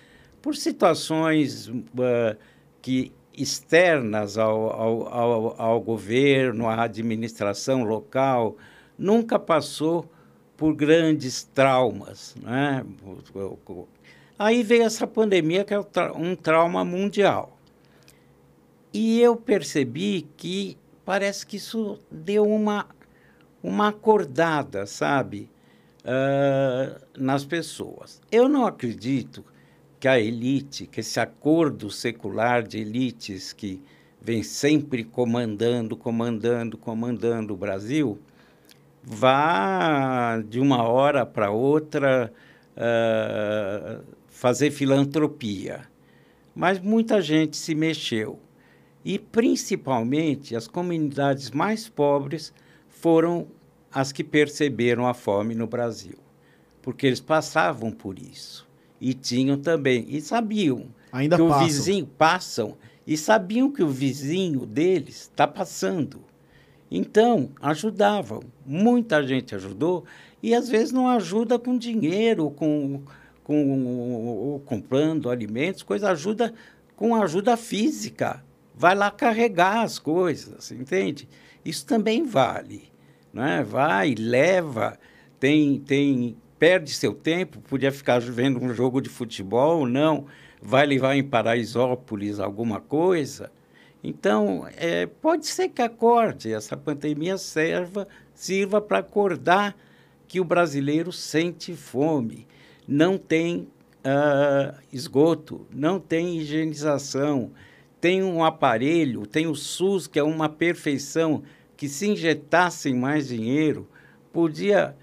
por situações uh, que externas ao, ao, ao, ao, governo, à administração local, nunca passou por grandes traumas. Né? Aí veio essa pandemia, que é um trauma mundial. E eu percebi que parece que isso deu uma uma acordada, sabe, uh, nas pessoas. Eu não acredito que a elite, que esse acordo secular de elites que vem sempre comandando, comandando, comandando o Brasil, vá de uma hora para outra uh, fazer filantropia. Mas muita gente se mexeu. E, principalmente, as comunidades mais pobres foram as que perceberam a fome no Brasil, porque eles passavam por isso e tinham também e sabiam Ainda que passam. o vizinho passam e sabiam que o vizinho deles está passando. Então ajudavam, muita gente ajudou e às vezes não ajuda com dinheiro, com, com comprando alimentos, coisa ajuda com ajuda física. Vai lá carregar as coisas, entende? Isso também vale né? vai, leva, tem, tem, perde seu tempo, podia ficar vendo um jogo de futebol, não, vai levar em Paraisópolis alguma coisa. Então, é, pode ser que acorde, essa pandemia serva, sirva para acordar que o brasileiro sente fome, não tem uh, esgoto, não tem higienização, tem um aparelho, tem o SUS, que é uma perfeição, que se injetassem mais dinheiro, podia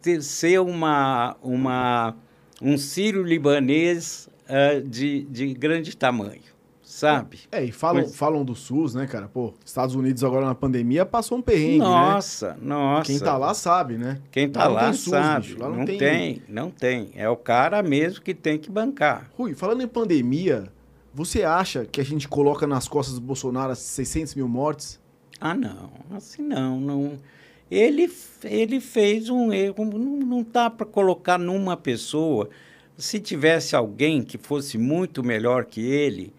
ter, ser uma, uma, um sírio libanês uh, de, de grande tamanho, sabe? É, e falam, Mas- falam do SUS, né, cara? Pô, Estados Unidos agora na pandemia passou um perrengue, né? nossa, nossa. Quem tá lá sabe, né? Quem tá lá tem SUS, sabe. bicho, lá não, não tem... tem- não tem. É o cara mesmo que tem que bancar. Rui, falando em pandemia, você acha que a gente coloca nas costas do Bolsonaro as 600 mil mortes? Ah, não, assim não, não. Ele, ele fez um erro, não, dá para colocar numa pessoa. Se tivesse alguém que fosse muito melhor que ele,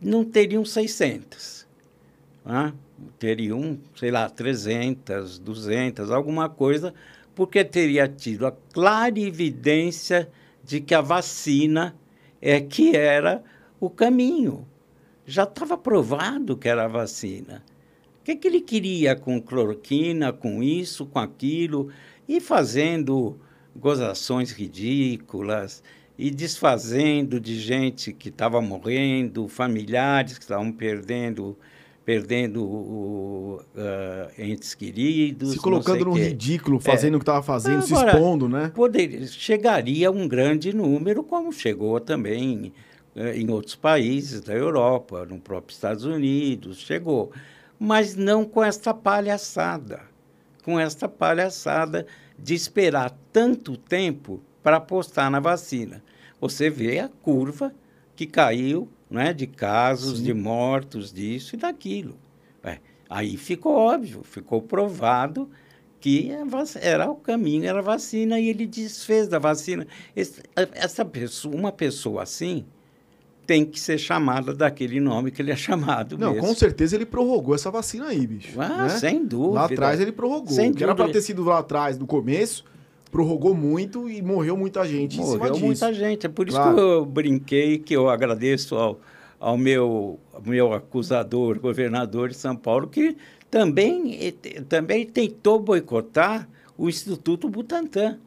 não teriam 600. né? Teriam, sei lá, 300, 200, alguma coisa, porque teria tido a clara evidência de que a vacina é que era o caminho. Já estava provado que era a vacina. O que, que ele queria com cloroquina, com isso, com aquilo, e fazendo gozações ridículas, e desfazendo de gente que estava morrendo, familiares que estavam perdendo, perdendo ah, entes queridos. Se colocando no ridículo, fazendo o que tava fazendo, se Agora, expondo, né? Poderia, chegaria um grande número, como chegou também eh, em outros países da Europa, no próprio Estados Unidos, chegou. Mas não com esta palhaçada, com esta palhaçada de esperar tanto tempo para apostar na vacina. Você vê a curva que caiu né, de casos, Sim. de mortos, disso e daquilo. Ué, aí ficou óbvio, ficou provado que era o caminho, era a vacina, e ele desfez da vacina. Esse- essa pessoa, uma pessoa assim tem que ser chamada daquele nome que ele é chamado Não, mesmo. com certeza ele prorrogou essa vacina aí, bicho. Ah, né? sem dúvida. Lá atrás ele prorrogou. Sem que era pra dúvida. ter sido lá atrás, no começo, prorrogou muito e morreu muita gente em cima Morreu muita gente. É por isso Claro. que eu brinquei, que eu agradeço ao, ao meu, meu acusador, governador de São Paulo, que também, eh, também tentou boicotar o Instituto Butantan.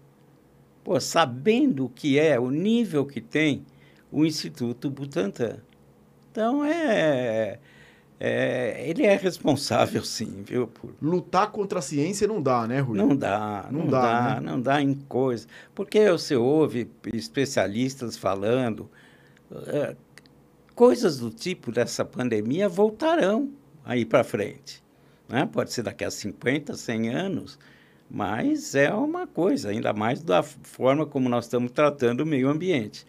Pô, sabendo o que é, o nível que tem o Instituto Butantan. Então, é, é, ele é responsável, sim, viu, por, Lutar contra a ciência não dá, né, Rui? não dá, Não não, dá, dá, né? não dá em coisa. Porque você ouve especialistas falando, eh, coisas do tipo dessa pandemia voltarão aí para frente. Né? Pode ser daqui a 50, 100 anos, mas é uma coisa, ainda mais da forma como nós estamos tratando o meio ambiente.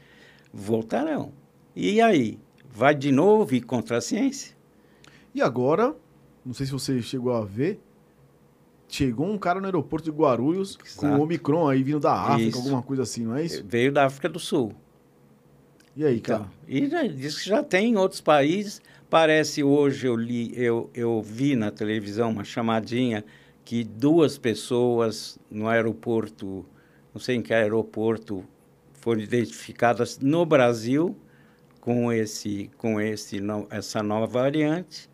Voltarão. E aí? Vai de novo ir contra a ciência? E agora, não sei se você chegou a ver, chegou um cara no aeroporto de Guarulhos com Exato. o Omicron aí vindo da África, Isso. alguma coisa assim, não é isso? Veio da África do Sul. E aí, Então, cara? e já, diz que já tem em outros países. Parece hoje eu li, eu, eu vi na televisão uma chamadinha que duas pessoas no aeroporto, não sei em que aeroporto, foram identificadas no Brasil com esse, com esse, no- essa nova variante.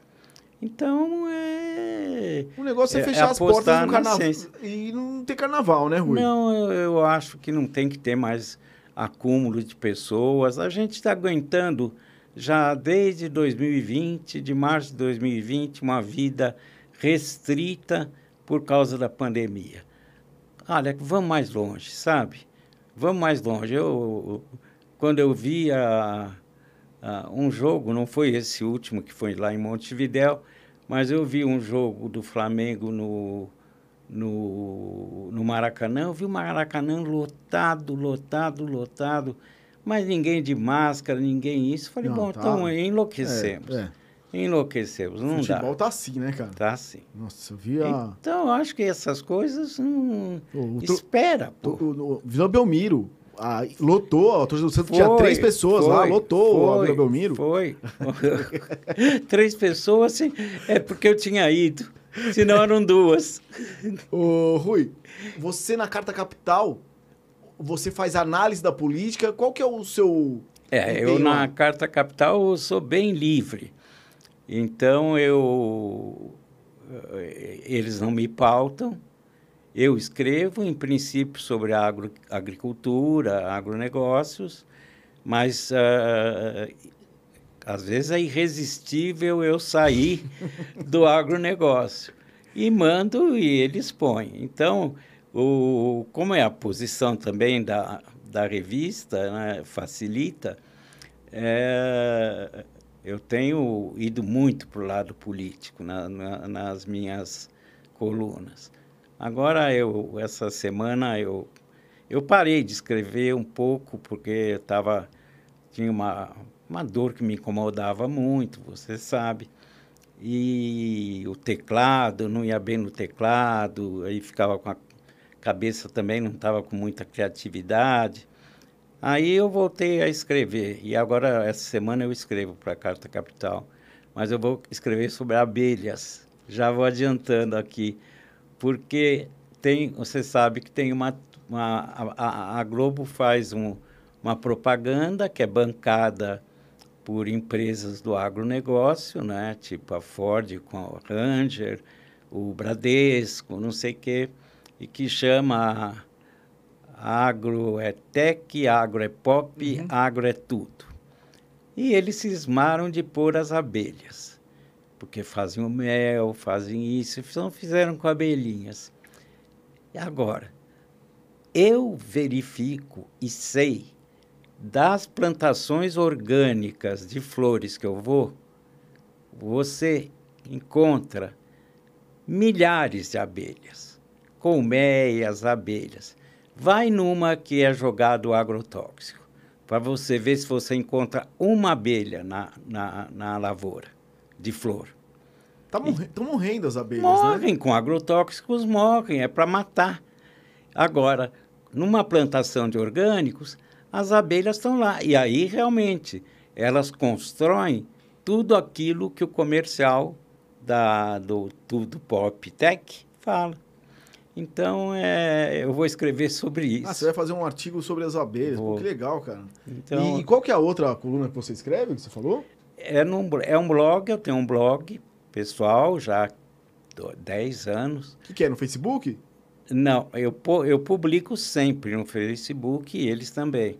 Então é O negócio é, é- fechar é as portas no na carnaval. E não ter carnaval, né, Rui? Não, eu, eu acho que não tem que ter mais acúmulo de pessoas. A gente está aguentando já desde 2020, de março de 2020, uma vida restrita por causa da pandemia. Olha, vamos mais longe, sabe? Vamos mais longe. Eu, quando eu vi a, a- um jogo, não foi esse último que foi lá em Montevidéu, mas eu vi um jogo do Flamengo no, no, no Maracanã, eu vi o Maracanã lotado, lotado, lotado, mas ninguém de máscara, ninguém isso. Falei, Não, bom, tá. então enlouquecemos. É, Enlouquecemos, não Futebol dá. tá assim, né, cara? Tá assim. Nossa, eu vi a... Então, acho que essas coisas. Hum, O, espera, o, pô. o, o Vila Belmiro a- lotou, a torcida do Santos tinha três pessoas lá, foi, lotou a foi, Vila Belmiro. Foi. três pessoas, sim. É porque eu tinha ido. Senão eram duas. Ô, Rui, você na Carta Capital, você faz análise da política, qual que é o seu... É, eu na lá? Carta Capital eu sou bem livre. Então eu eh, eles não me pautam. Eu escrevo, em princípio, sobre a agro, agricultura, agronegócios, mas ah, às vezes é irresistível eu sair do agronegócio. E mando e eles põem. Então, o, como é a posição também da, da revista, né, facilita, é, eu tenho ido muito para o lado político na, na, nas minhas colunas. Agora, eu, essa semana, eu, eu parei de escrever um pouco, porque tava, tinha uma, uma dor que me incomodava muito, você sabe. E o teclado, não ia bem no teclado, aí ficava com a cabeça também, não estava com muita criatividade. Aí eu voltei a escrever, e agora, essa semana, eu escrevo para a Carta Capital. Mas eu vou escrever sobre abelhas. Já vou adiantando aqui, porque tem, você sabe que tem uma. uma a, a Globo faz um, uma propaganda que é bancada por empresas do agronegócio, né? tipo a Ford com a Ranger, o Bradesco, não sei o quê, e que chama Agro é tech, agro é pop, uhum. agro é tudo. E eles cismaram de pôr as abelhas, porque fazem o mel, fazem isso, não fizeram com abelhinhas. E agora, eu verifico e sei das plantações orgânicas de flores que eu vou, você encontra milhares de abelhas, colmeias, abelhas. Vai numa que é jogado agrotóxico, para você ver se você encontra uma abelha na, na, na lavoura de flor. Estão morre morrendo as abelhas, morrem, né? com agrotóxicos morrem, é para matar. Agora, numa plantação de orgânicos, as abelhas estão lá. E aí, realmente, elas constroem tudo aquilo que o comercial da, do Tudo Pop Tech fala. Então, é, eu vou escrever sobre isso. Ah, você vai fazer um artigo sobre as abelhas. Pô, que legal, cara. Então, e, e, qual que é a outra coluna que você escreve, que você falou? É, num, é um blog, eu tenho um blog pessoal já há 10 anos. O que, que, é, no Facebook? Não, eu, eu publico sempre no Facebook e eles também.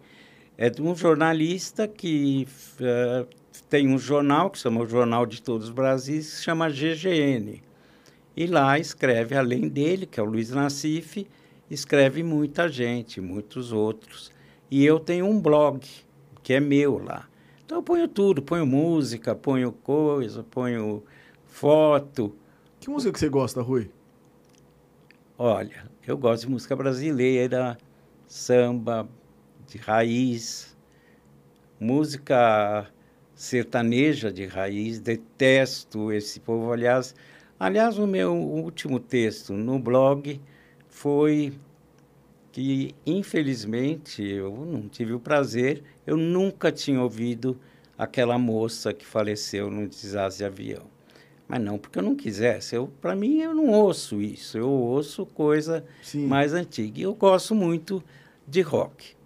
É de um jornalista que uh, tem um jornal, que chama o Jornal de Todos os Brasis, que se chama GGN. E lá escreve, além dele, que é o Luiz Nassif, escreve muita gente, muitos outros. E eu tenho um blog, que é meu lá. Então eu ponho tudo, ponho música, ponho coisa, ponho foto. Que música que você gosta, Rui? Olha, eu gosto de música brasileira, samba, de raiz, música sertaneja de raiz, detesto esse povo. Aliás, Aliás, o meu último texto no blog foi que, infelizmente, eu não tive o prazer, eu nunca tinha ouvido aquela moça que faleceu no desastre de avião. Mas não porque eu não quisesse. Eu, para mim, eu não ouço isso. Eu ouço coisa Sim. mais antiga. E eu gosto muito de rock.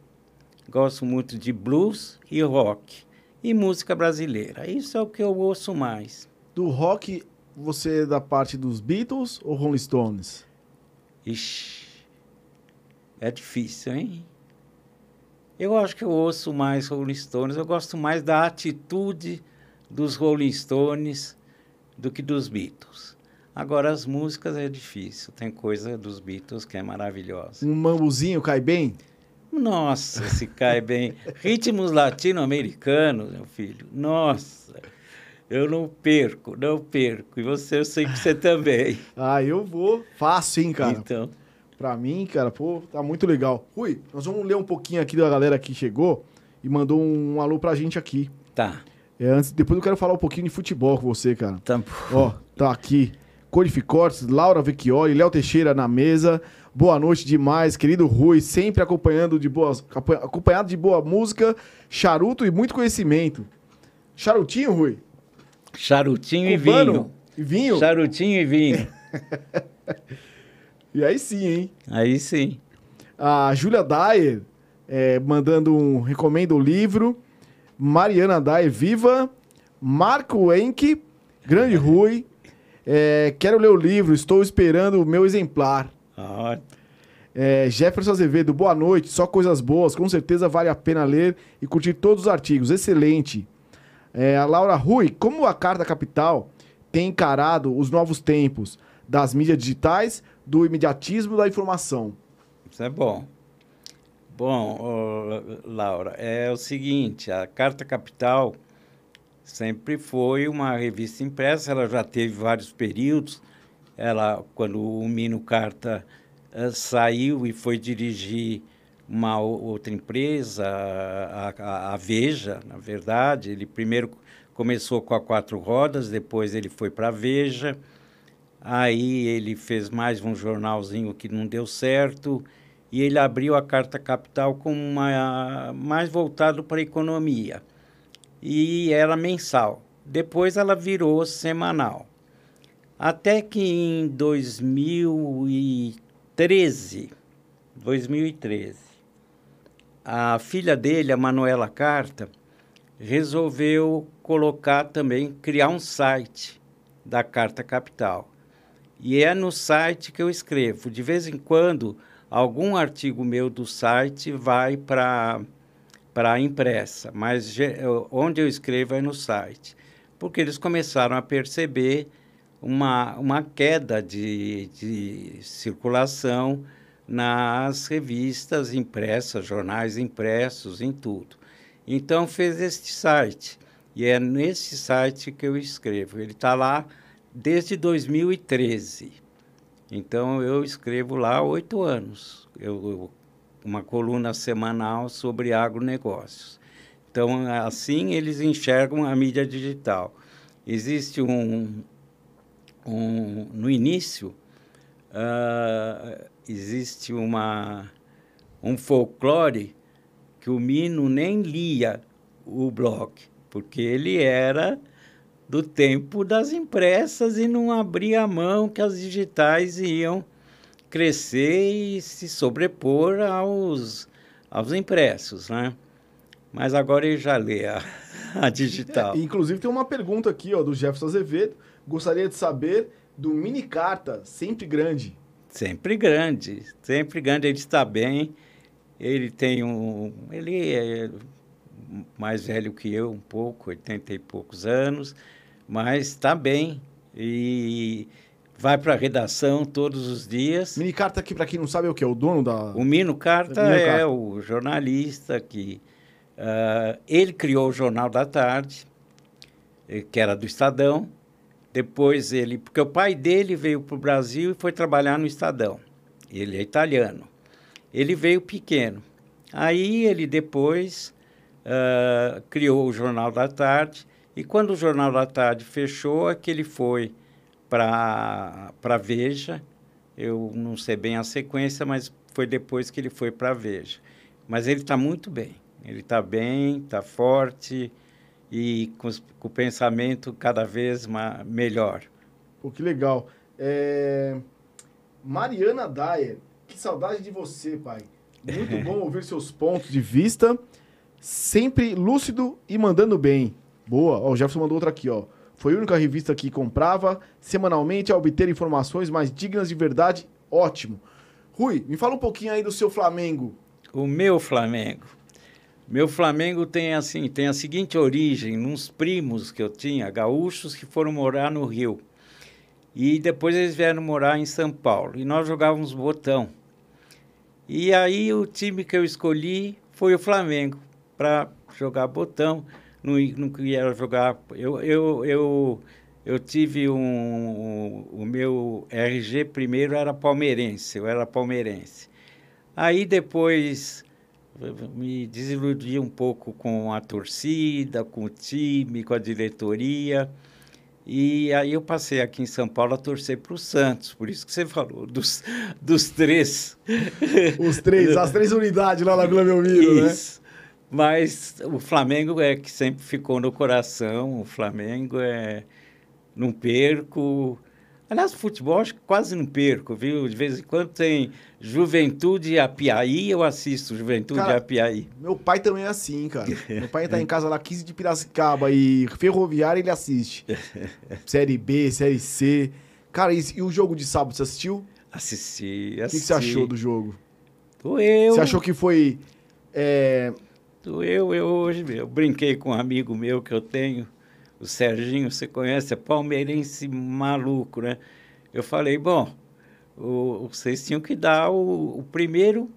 Gosto muito de blues e rock. E música brasileira. Isso é o que eu ouço mais. Do rock você é da parte dos Beatles ou Rolling Stones? Ixi, é difícil, hein? Eu acho que eu ouço mais Rolling Stones. Eu gosto mais da atitude dos Rolling Stones do que dos Beatles. Agora, as músicas é difícil. Tem coisa dos Beatles que é maravilhosa. Um mambuzinho cai bem? Nossa, se cai bem. Ritmos latino-americanos, meu filho. Nossa. Eu não perco, não perco. E você, eu sei que você também. ah, eu vou. Fácil, hein, cara? Então. Pra mim, cara, pô, tá muito legal. Rui, nós vamos ler um pouquinho aqui da galera que chegou e mandou um, alô pra gente aqui. Tá. É, antes, depois eu quero falar um pouquinho de futebol com você, cara. Tá. Ó, tá aqui. Corificortes, Laura Vecchioli, Léo Teixeira na mesa. Boa noite demais, querido Rui, sempre acompanhando de boas, acompanhado de boa música, charuto e muito conhecimento. Charutinho, Rui? Charutinho Cubano. e vinho. Vinho? Charutinho e vinho. e aí sim, hein? Aí sim. A Júlia Dyer é, mandando um recomendo o livro. Mariana Dyer, viva. Marco Enck, grande Rui. É, quero ler o livro, estou esperando o meu exemplar. Ah. É, Jefferson Azevedo, boa noite, só coisas boas, com certeza vale a pena ler e curtir todos os artigos, excelente. É, a Laura Rui, como a Carta Capital tem encarado os novos tempos das mídias digitais, do imediatismo da informação? Isso é bom. Bom, Laura, é o seguinte, a Carta Capital Sempre foi uma revista impressa, ela já teve vários períodos. Ela, quando o Mino Carta uh, saiu e foi dirigir uma outra empresa, a, a, a, Veja, na verdade, ele primeiro começou com a Quatro Rodas, depois ele foi para a Veja, aí ele fez mais um jornalzinho que não deu certo, e ele abriu a Carta Capital com uma mais voltado para a economia e era mensal. Depois ela virou semanal. Até que em 2013, 2013, a filha dele, a Manuela Carta, resolveu colocar também, criar um site da Carta Capital. E é no site que eu escrevo. De vez em quando, algum artigo meu do site vai para para a impressa, mas onde eu escrevo é no site, porque eles começaram a perceber uma, uma queda de, de circulação nas revistas impressas, jornais impressos, em tudo. Então fez este site, e é nesse site que eu escrevo. Ele está lá desde 2013. Então eu escrevo lá há oito anos. Eu, uma coluna semanal sobre agronegócios. Então, assim eles enxergam a mídia digital. Existe um, um no início, uh, existe uma, um folclore que o Mino nem lia o blog, porque ele era do tempo das impressas e não abria a mão que as digitais iam crescer e se sobrepor aos, aos impressos, né? Mas agora ele já lê a, a digital. É, inclusive tem uma pergunta aqui ó, do Jefferson Azevedo. Gostaria de saber do mini carta, sempre grande. Sempre grande, sempre grande. Ele está bem. Ele tem um. Ele é mais velho que eu, um pouco, 80 e poucos anos, mas está bem. E vai para a redação todos os dias. Mini Carta aqui, para quem não sabe, é o que? O dono da... O Mino Carta é Carta. o jornalista que... Uh, ele criou o Jornal da Tarde, eh, que era do Estadão. Depois ele... Porque o pai dele veio para o Brasil e foi trabalhar no Estadão. Ele é italiano. Ele veio pequeno. Aí ele depois uh, criou o Jornal da Tarde. E quando o Jornal da Tarde fechou, é que ele foi para Veja. Eu não sei bem a sequência, mas foi depois que ele foi para Veja. Mas ele está muito bem. Ele está bem, está forte e com, com, o pensamento cada vez melhor. Pô, que legal. É... Mariana Dyer, que saudade de você, pai. Muito bom ouvir seus pontos de vista, sempre lúcido e mandando bem. Boa. Ó, o Jefferson mandou outra aqui, ó. Foi a única revista que comprava semanalmente a obter informações mais dignas de verdade. Ótimo. Rui, me fala um pouquinho aí do seu Flamengo. O meu Flamengo. Meu Flamengo tem assim, tem a seguinte origem, uns primos que eu tinha, gaúchos que foram morar no Rio. E depois eles vieram morar em São Paulo. E nós jogávamos botão. E aí o time que eu escolhi foi o Flamengo para jogar botão não, não queria jogar. Eu, eu, eu, eu tive um. O meu RG primeiro era palmeirense, eu era palmeirense. Aí depois me desiludi um pouco com a torcida, com o time, com a diretoria. E aí eu passei aqui em São Paulo a torcer para o Santos, por isso que você falou, dos, dos três. Os três, as três unidades lá na Vila Belmiro, né? Mas o Flamengo é que sempre ficou no coração. O Flamengo é. Não perco. Aliás, futebol acho que quase não perco, viu? De vez em quando tem Juventude Apiaí, eu assisto Juventude cara, e Apiaí. Meu pai também é assim, cara. meu pai tá em casa lá, 15 de Piracicaba e Ferroviária ele assiste. série B, Série C. Cara, e, e, o jogo de sábado, você assistiu? Assisti, assisti. O que, que você achou do jogo? Doeu. Você achou que foi... É eu, eu hoje eu brinquei com um amigo meu que eu tenho, o Serginho, você conhece, é palmeirense maluco, né? Eu falei, bom, o, vocês tinham que dar o, o primeiro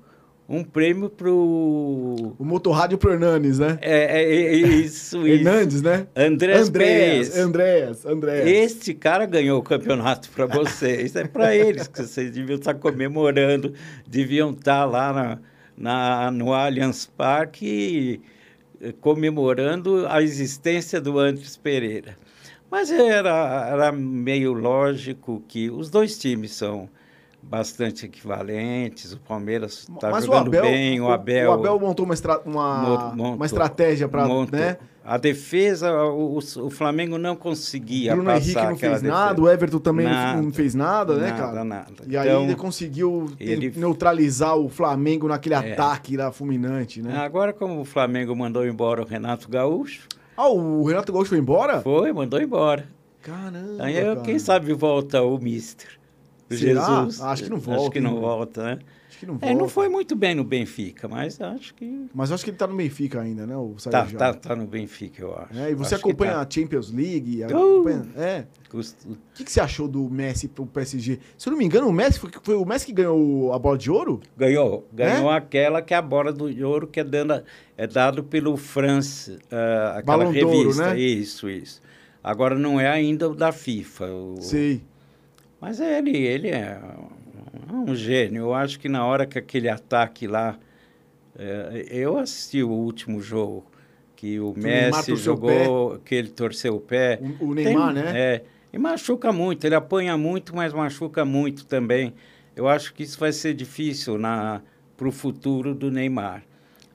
um prêmio pro. O motorrádio pro Hernanes, né? É, é, é isso, isso. Hernandes, né? Andrés, Andréas. Andréas, Andréas. Este cara ganhou o campeonato para vocês. é para eles que vocês deviam estar comemorando, deviam estar lá na, na, no Allianz Parque comemorando a existência do Andrés Pereira. Mas era, era meio lógico que os dois times são bastante equivalentes. O Palmeiras está jogando Abel, bem, o Abel. O Abel montou uma, estra- uma, Mon- montou. uma estratégia para, né? A defesa, o, o Flamengo não conseguia Bruno passar Henrique não fez defesa. nada, o Everton também não- Nada. não fez nada, né, Nada, cara? nada. E aí Então, ele conseguiu ele- neutralizar o Flamengo naquele É. ataque lá fulminante, né? Agora, como o Flamengo mandou embora o Renato Gaúcho, Ah, o Renato Gaúcho foi embora? foi, mandou embora. Caramba, Aí, cara. quem sabe volta o Mister. Jesus. Acho que não Acho volta, que não hein? volta, né? Acho que não É, não volta. foi muito bem no Benfica, mas acho que Mas acho que ele tá no Benfica ainda, né? O tá, tá, já. tá no Benfica, eu acho. É, e você Acho acompanha tá. a Champions League? Uh! acompanha- É. Custo- O que, que você achou do Messi pro PSG? Se eu não me engano, o Messi foi, foi o Messi que ganhou a bola de ouro? Ganhou. Ganhou É? aquela que é a bola do ouro que é, dando, é dado pelo France, ah, aquela Balão revista. né? Isso, isso. Agora não é ainda o da FIFA. o- Sei. Mas ele, ele é um gênio. Eu acho que na hora que aquele ataque lá. eh, eu assisti o último jogo que o Messi jogou, que ele torceu o pé. O, o Neymar, Tem- né? É. E machuca muito, ele apanha muito, mas machuca muito também. Eu acho que isso vai ser difícil para o futuro do Neymar.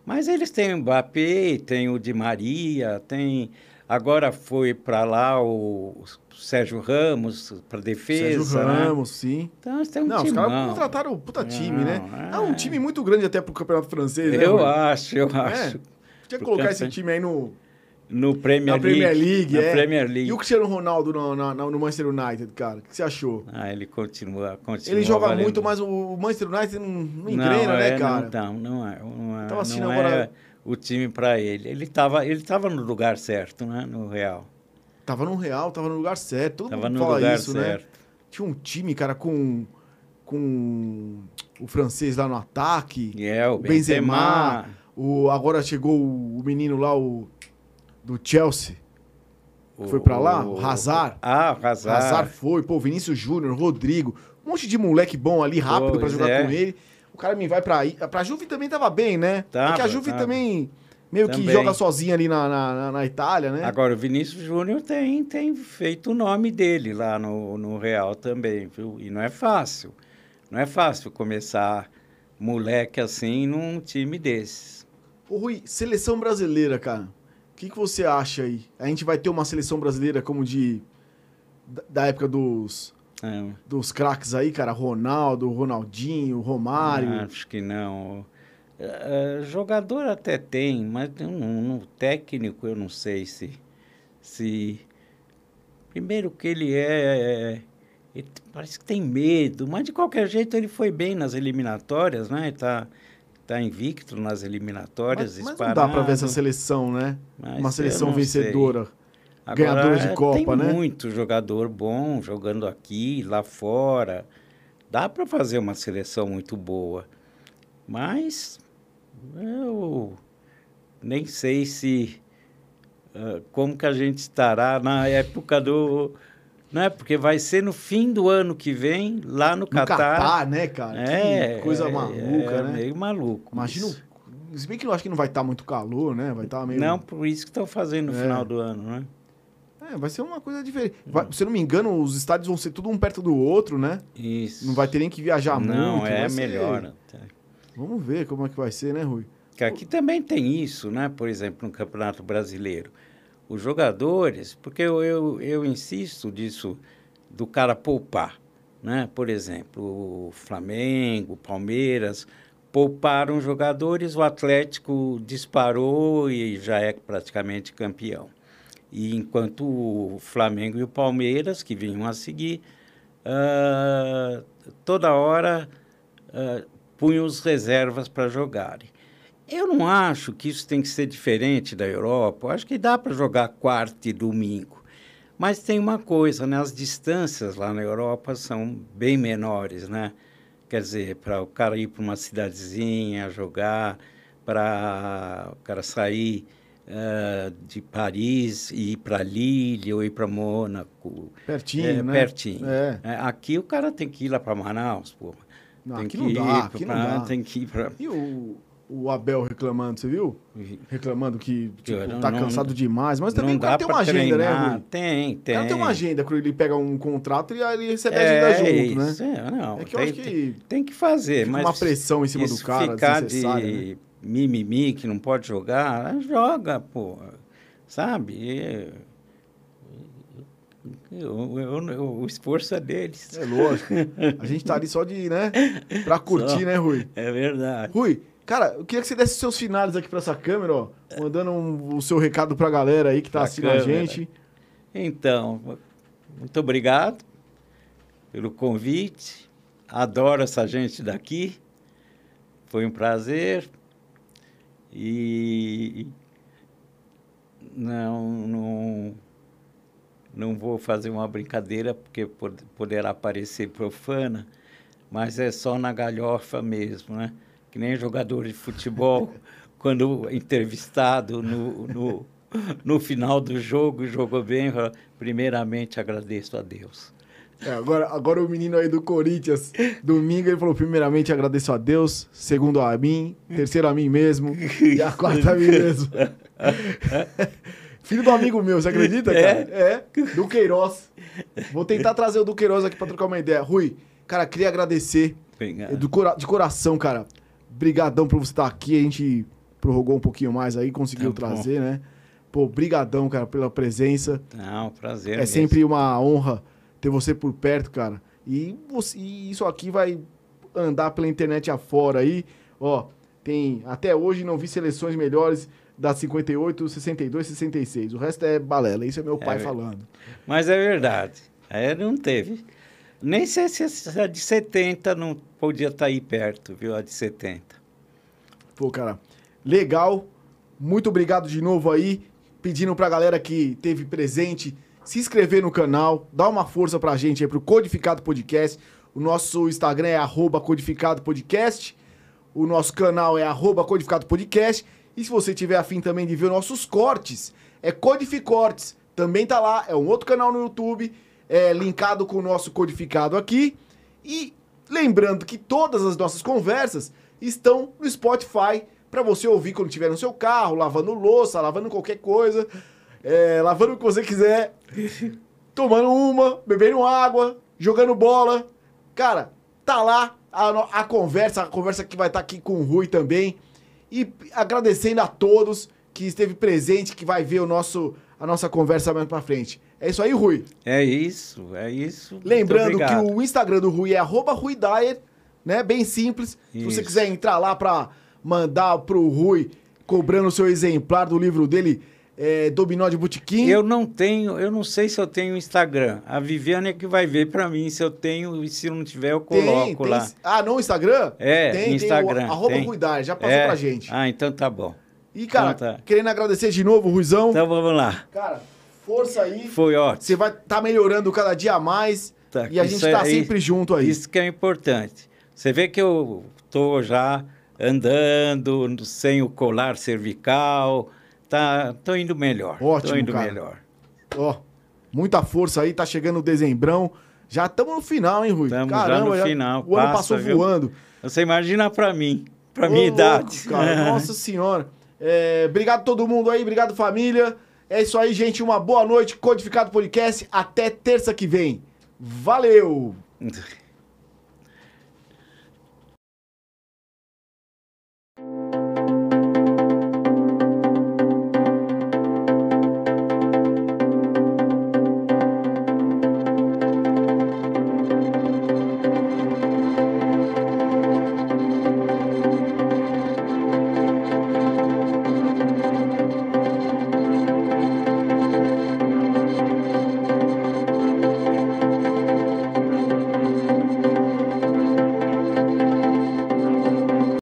Mas eles têm o Mbappé, tem o Di Maria, tem. Agora foi para lá o Sérgio Ramos para defesa. Sérgio né? Ramos, sim. Então têm um não, os timão. caras contrataram o puta time, Não, né? É. é. um time muito grande até pro Campeonato Francês, né? Eu acho, eu acho. Tinha que colocar esse campeão- time aí no, No Premier na Premier League, na é. Premier League. E o Cristiano Ronaldo no, na- no Manchester United, cara? O que você achou? Ah, ele continua, continua Ele joga valendo. muito, mas o Manchester United não, não engrena, né, é, cara? Não, não, não é. Não é, Tava assistindo não agora- é o time para ele. Ele estava ele tava no lugar certo, né? No Real. Tava no Real, tava no lugar certo. Todo Tava mundo no fala lugar isso, né? certo. Tinha um time, cara, com, com o francês lá no ataque. É o O Benzema. Benzema. O, agora chegou o, menino lá, o do Chelsea. o- foi pra lá? O Hazard. Ah, o Hazard. Hazard foi, pô, Vinícius Júnior, Rodrigo. Um monte de moleque bom ali, rápido Pois jogar é. com ele. O cara me vai pra. Pra Juve também tava bem, né? Tava, é que a Juve tava. também meio que Também. joga sozinha ali na, na, na- Itália, né? Agora, o Vinícius Júnior tem, tem feito o nome dele lá no, no Real também, viu? E não é fácil. Não é fácil começar moleque assim num time desses. Ô, Rui, seleção brasileira, cara. O que, que você acha aí? A gente vai ter uma seleção brasileira como de. Da época dos. É, Dos craques aí, cara. Ronaldo, Ronaldinho, Romário. Acho que não. Eh, jogador até tem, mas um, um técnico eu não sei se. se primeiro que ele é. Ele parece que tem medo, mas de qualquer jeito ele foi bem nas eliminatórias, né? Está tá invicto nas eliminatórias. mas, mas não dá pra ver essa seleção, né? Mas uma seleção vencedora. Agora, ganhadora de é, Copa, tem né? muito jogador bom jogando aqui, lá fora. Dá para fazer uma seleção muito boa. Mas eu nem sei se ah, como que a gente estará na época do não é porque vai ser no fim do ano que vem lá no No Catar. Catar, né, cara? É, que coisa é, maluca, é né? Meio maluco. Imagina. isso. Se bem que eu acho que não vai estar muito calor, né? Vai estar meio. Não, por isso que estão fazendo no É. final do ano, né? É, vai ser uma coisa diferente. Hum. Vai- se eu não me engano, os estádios vão ser tudo um perto do outro, né? Isso. Não vai ter nem que viajar Não, muito. é vai ser- melhor. Vamos ver como é que vai ser, né, Rui? Que aqui também tem isso, né? Por exemplo, no Campeonato Brasileiro. Os jogadores, porque eu, eu, eu insisto disso, do cara poupar, né? Por exemplo, o Flamengo, o Palmeiras, pouparam jogadores, o Atlético disparou e já é praticamente campeão. E enquanto o Flamengo e o Palmeiras, que vinham a seguir, ah, toda hora ah, punham os reservas para jogarem. Eu não acho que isso tem que ser diferente da Europa. Eu acho que dá para jogar quarta e domingo. Mas tem uma coisa, né? As distâncias lá na Europa são bem menores, né? quer dizer, para o cara ir para uma cidadezinha jogar, para o cara sair uh, de Paris e ir para Lille ou ir para Mônaco. Pertinho, é, né? Pertinho. É. É, aqui o cara tem que ir lá para Manaus, porra. Não, tem aqui que não ir dá, aqui pra- não dá. Tem que ir para... E o, o Abel reclamando, você viu? Reclamando que tipo, Não- tá não- cansado demais, mas também não o cara dá tem uma agenda, né. Rui? Tem, O tem. cara tem uma agenda, quando ele pega um contrato e aí ele recebe a É, agenda junto, isso, né? é, não, É que eu tem, acho que tem, tem que fazer, mas uma pressão em cima do cara ficar desnecessária, né? Mimimi que não pode jogar, joga, pô, sabe? Eu- eu- eu- o esforço é deles. É lógico. A gente tá ali só de, né? Pra curtir, Só. né, Rui? É verdade. Rui, cara, eu queria que você desse seus finais aqui pra essa câmera, ó. Mandando um- o seu recado pra galera aí que tá assistindo a gente. Então, muito obrigado pelo convite. Adoro essa gente daqui. Foi um prazer. E não, não, não vou fazer uma brincadeira porque pod- poderá parecer profana, mas é só na galhofa mesmo, né? Que nem jogador de futebol, quando entrevistado no, no, no final do jogo, jogou bem, primeiramente agradeço a Deus. É, agora, agora o menino aí do Corinthians, domingo, ele falou: primeiramente agradeço a Deus, segundo a mim, terceiro a mim mesmo, e a quarta a mim mesmo. Filho do amigo meu, você acredita, cara? É, do Queiroz. Vou tentar trazer o do Queiroz aqui pra trocar uma ideia. Rui, cara, queria agradecer do cora- de coração, cara. Brigadão por você estar aqui. A gente prorrogou um pouquinho mais aí, conseguiu Tá trazer, né? Pô, brigadão, cara, pela presença. Não, prazer. É mesmo. sempre uma honra ter você por perto, cara. E, você- e isso aqui vai andar pela internet afora aí. Ó, tem. Até hoje não vi seleções melhores da 58, 62, 66. O resto é balela. Isso é meu pai ver- falando. Mas é verdade. É, não teve. Nem sei se essa de 70 não podia estar aí perto, viu? A de 70. Pô, cara, legal. Muito obrigado de novo aí. Pedindo pra galera que teve presente se inscrever no canal, dar uma força pra gente aí pro Codificado Podcast. O nosso Instagram é arroba Codificado Podcast. O nosso canal é arroba Codificado Podcast. E se você tiver afim também de ver nossos cortes, é Codificortes. Também tá lá, é um outro canal no YouTube, é linkado com o nosso codificado aqui. E lembrando que todas as nossas conversas estão no Spotify para você ouvir quando estiver no seu carro, lavando louça, lavando qualquer coisa, é, lavando o que você quiser, tomando uma, bebendo água, jogando bola. Cara, tá lá a, a conversa, a conversa que vai estar aqui com o Rui também. E agradecendo a todos que esteve presente, que vai ver o nosso, a nossa conversa mais pra frente. É isso aí, Rui. É isso, é isso. Lembrando que o Instagram do Rui é arroba Rui Dyer, né? Bem simples. Se você Isso. quiser entrar lá pra mandar pro Rui, cobrando o seu exemplar do livro dele, é, Dominó de Botequim. Eu não tenho, eu não sei se eu tenho Instagram. A Viviane é que vai ver para mim se eu tenho e se não tiver eu coloco lá. Ah, no Instagram? É, tem, Instagram, Tem o, arroba tem. Já passou É? pra gente. Ah, então tá bom. E, cara, então tá. querendo agradecer de novo, Ruizão. Então vamos lá. Cara, força aí. Foi ótimo. Você vai estar tá melhorando cada dia mais. Tá, e a gente tá aí- sempre junto aí. Isso que é importante. Você vê que eu tô já andando sem o colar cervical, tá, tô indo melhor. Ótimo, tô indo cara. melhor. Ó, muita força aí, tá chegando o dezembrão. Já estamos no final, hein, Rui? Tamo já no final, O ano passa, passou viu? voando. Você imagina para mim, para minha louco, idade. cara. Nossa senhora. É, obrigado todo mundo aí, obrigado família. É isso aí, gente. Uma boa noite. Codificado Podcast. Até terça que vem. Valeu!